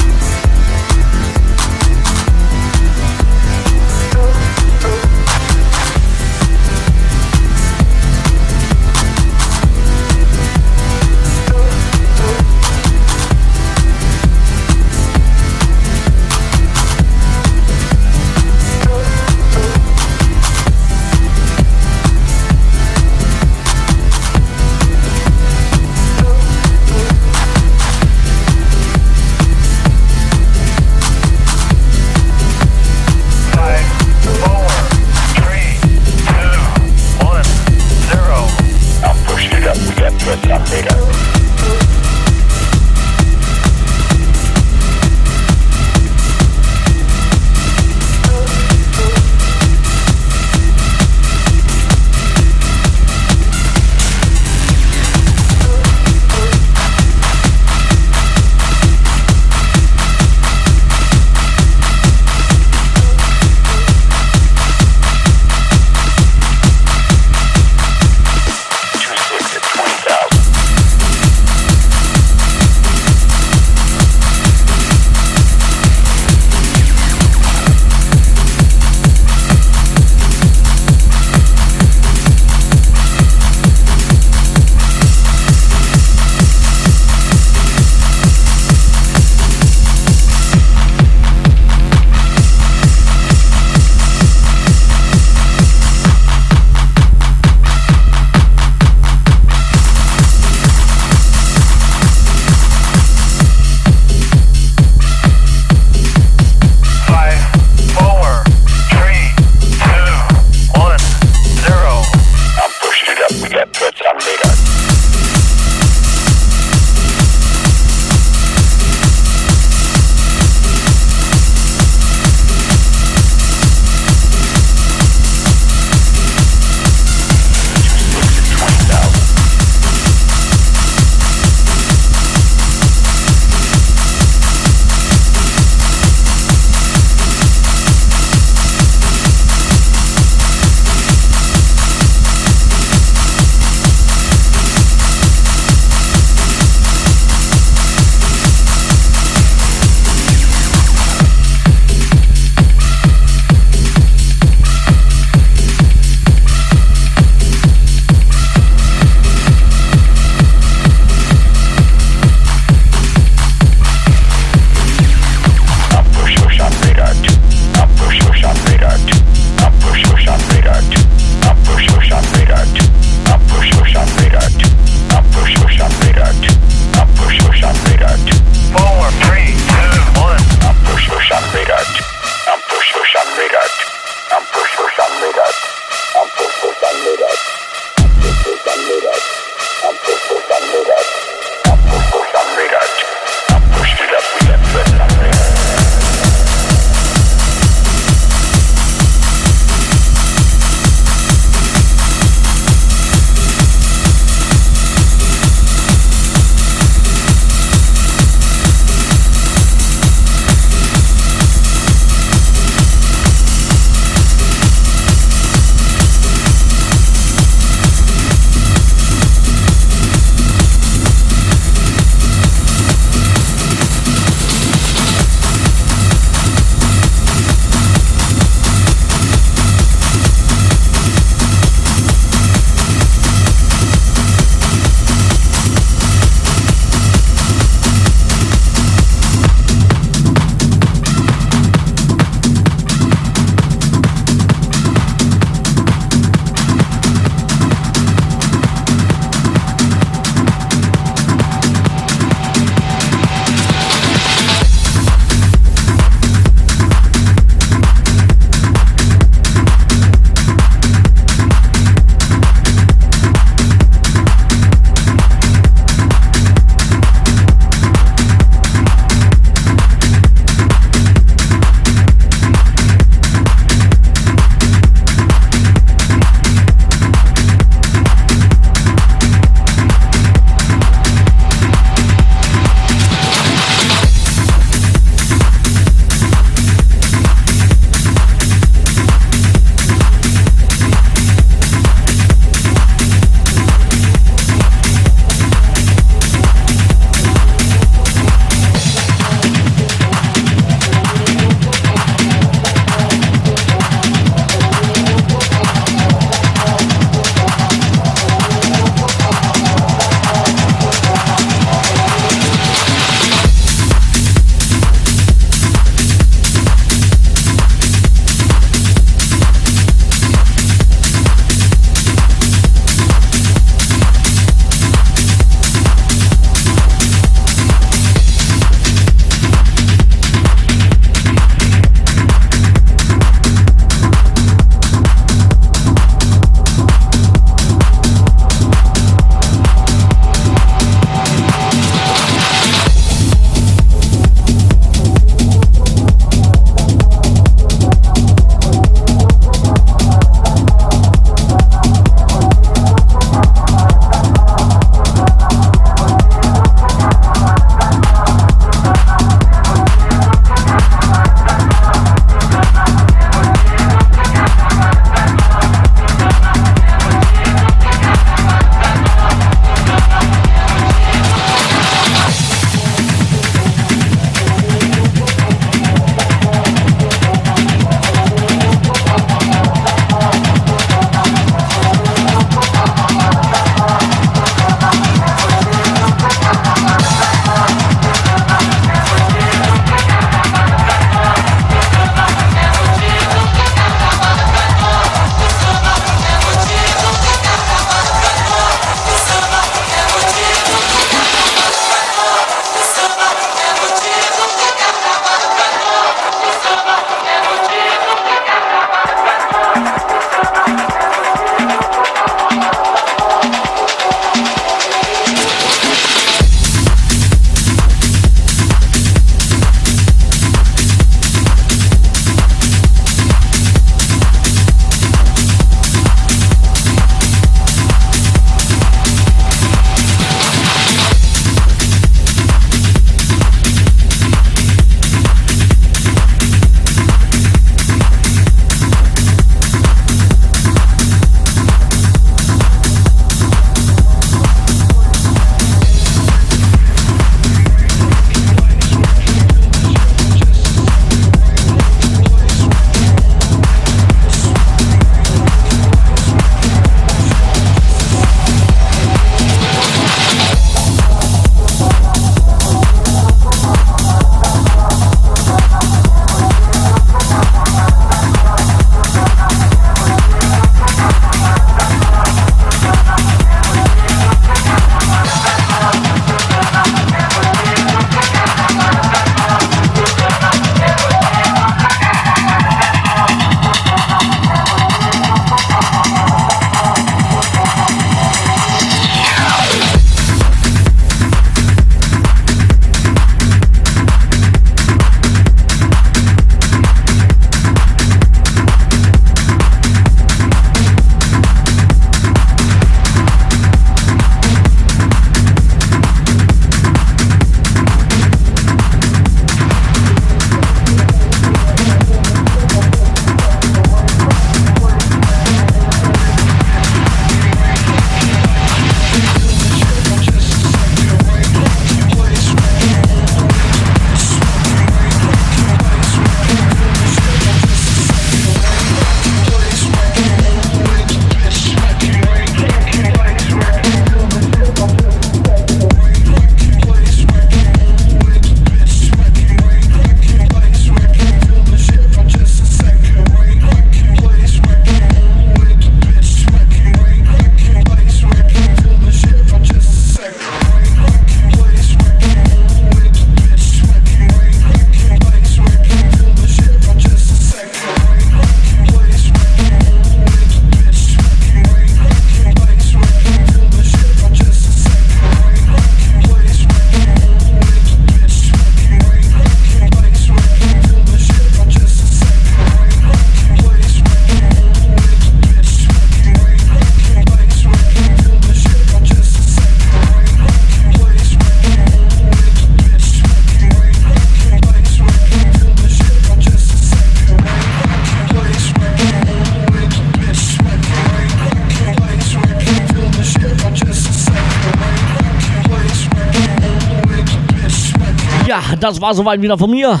Das war soweit wieder von mir.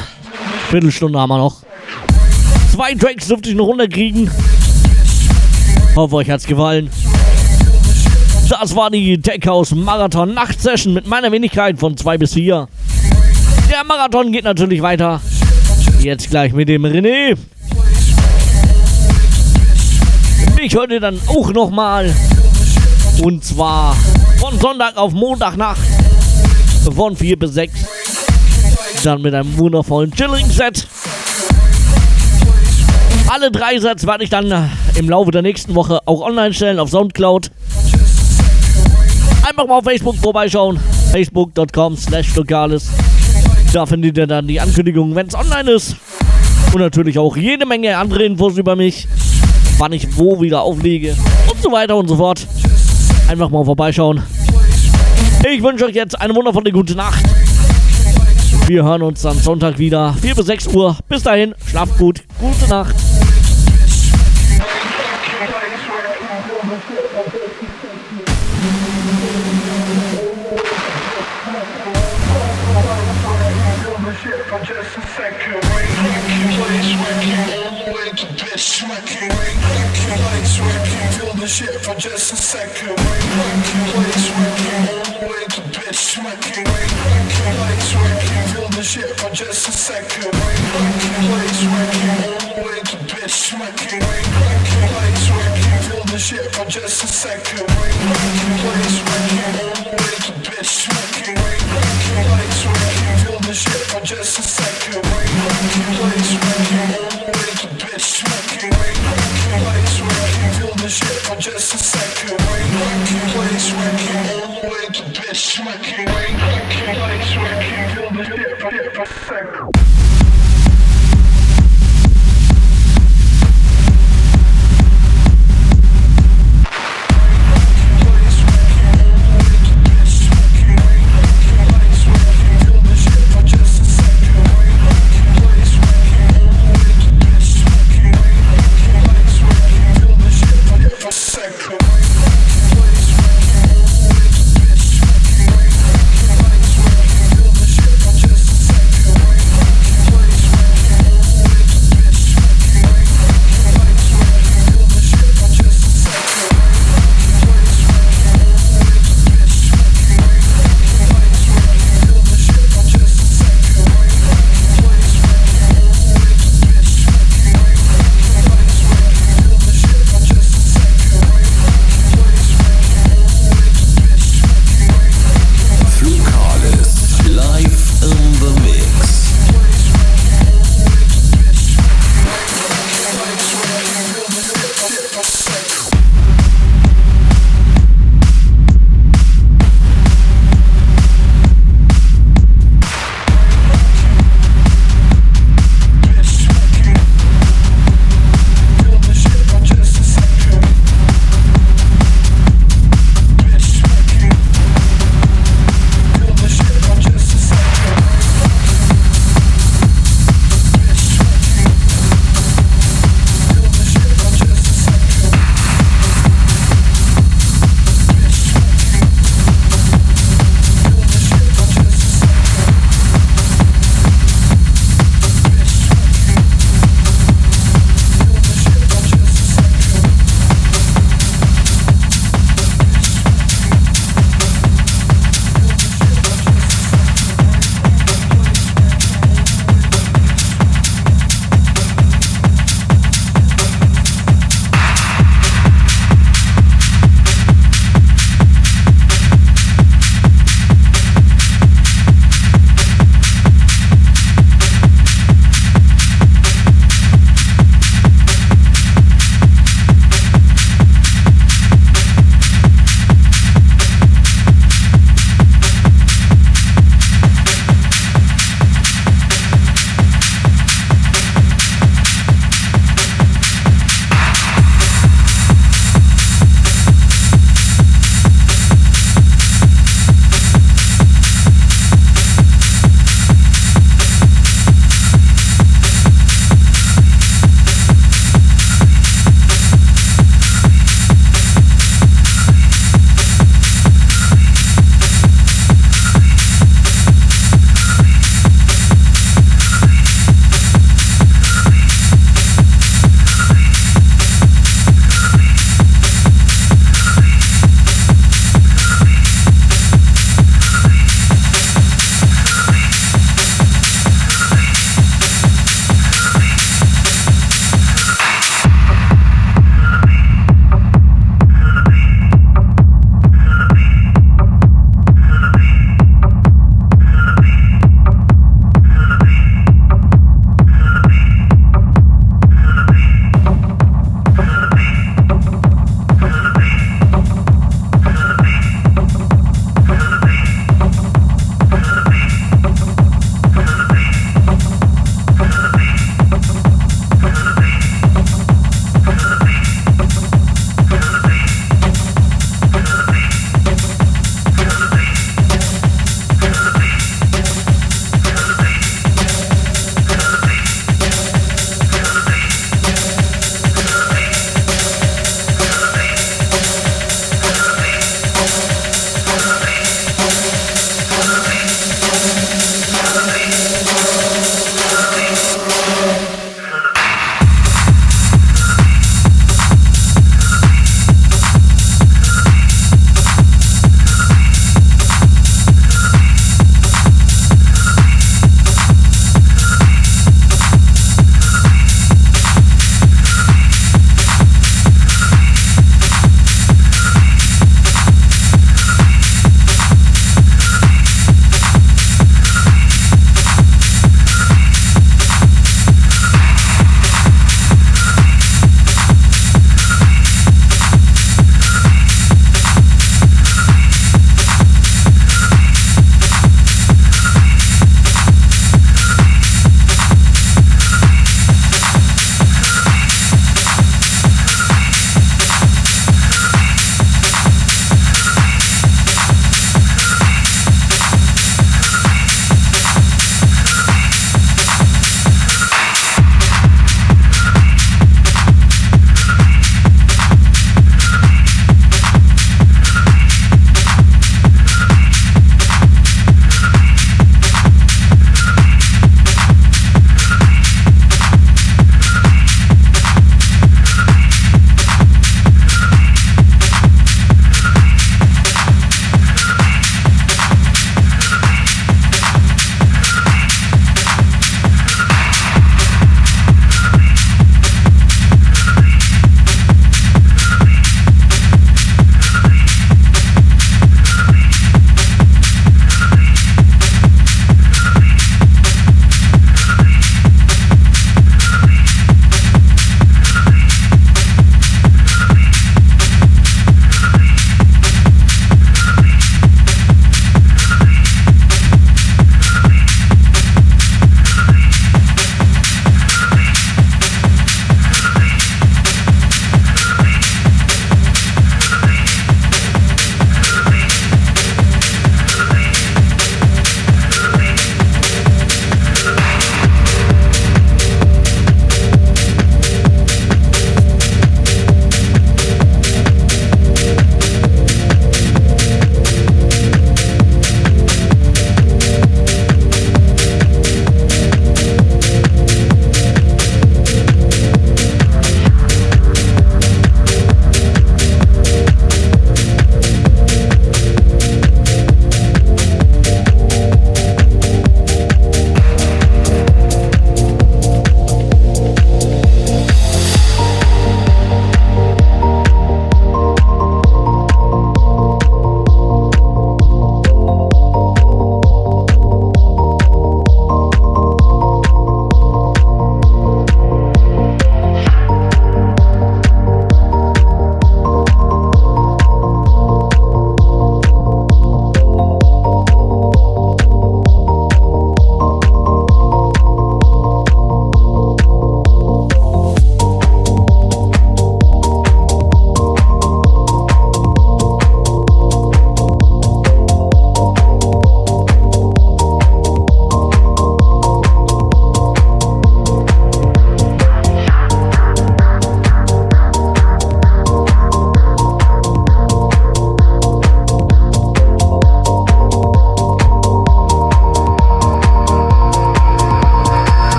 Viertelstunde haben wir noch. Zwei Tracks dürfte ich noch runterkriegen. Hoffe, euch hat's gefallen. Das war die Tech House Marathon Nachtsession mit meiner Wenigkeit von 2 bis 4. Der Marathon geht natürlich weiter. Jetzt gleich mit dem René. Ich heute dann auch nochmal. Und zwar von Sonntag auf Montagnacht. Von 4 bis 6. Dann mit einem wundervollen Chilling-Set. Alle drei Sets werde ich dann im Laufe der nächsten Woche auch online stellen auf Soundcloud. Einfach mal auf Facebook vorbeischauen. Facebook.com slash Lokales. Da findet ihr dann die Ankündigung, wenn es online ist. Und natürlich auch jede Menge andere Infos über mich. Wann ich wo wieder auflege. Und so weiter und so fort. Einfach mal vorbeischauen. Ich wünsche euch jetzt eine wundervolle gute Nacht. Wir hören uns dann Sonntag wieder. 4 bis 6 Uhr. Bis dahin, schlaft gut. Gute Nacht. shit for just a second. Lights working all the the shit for just a second. Lights working all the way to bitch smacking. Lights working, feel the shit for just a second. Lights working all the way to bitch smacking. Lights working, feel the shit for just a second. Check, check.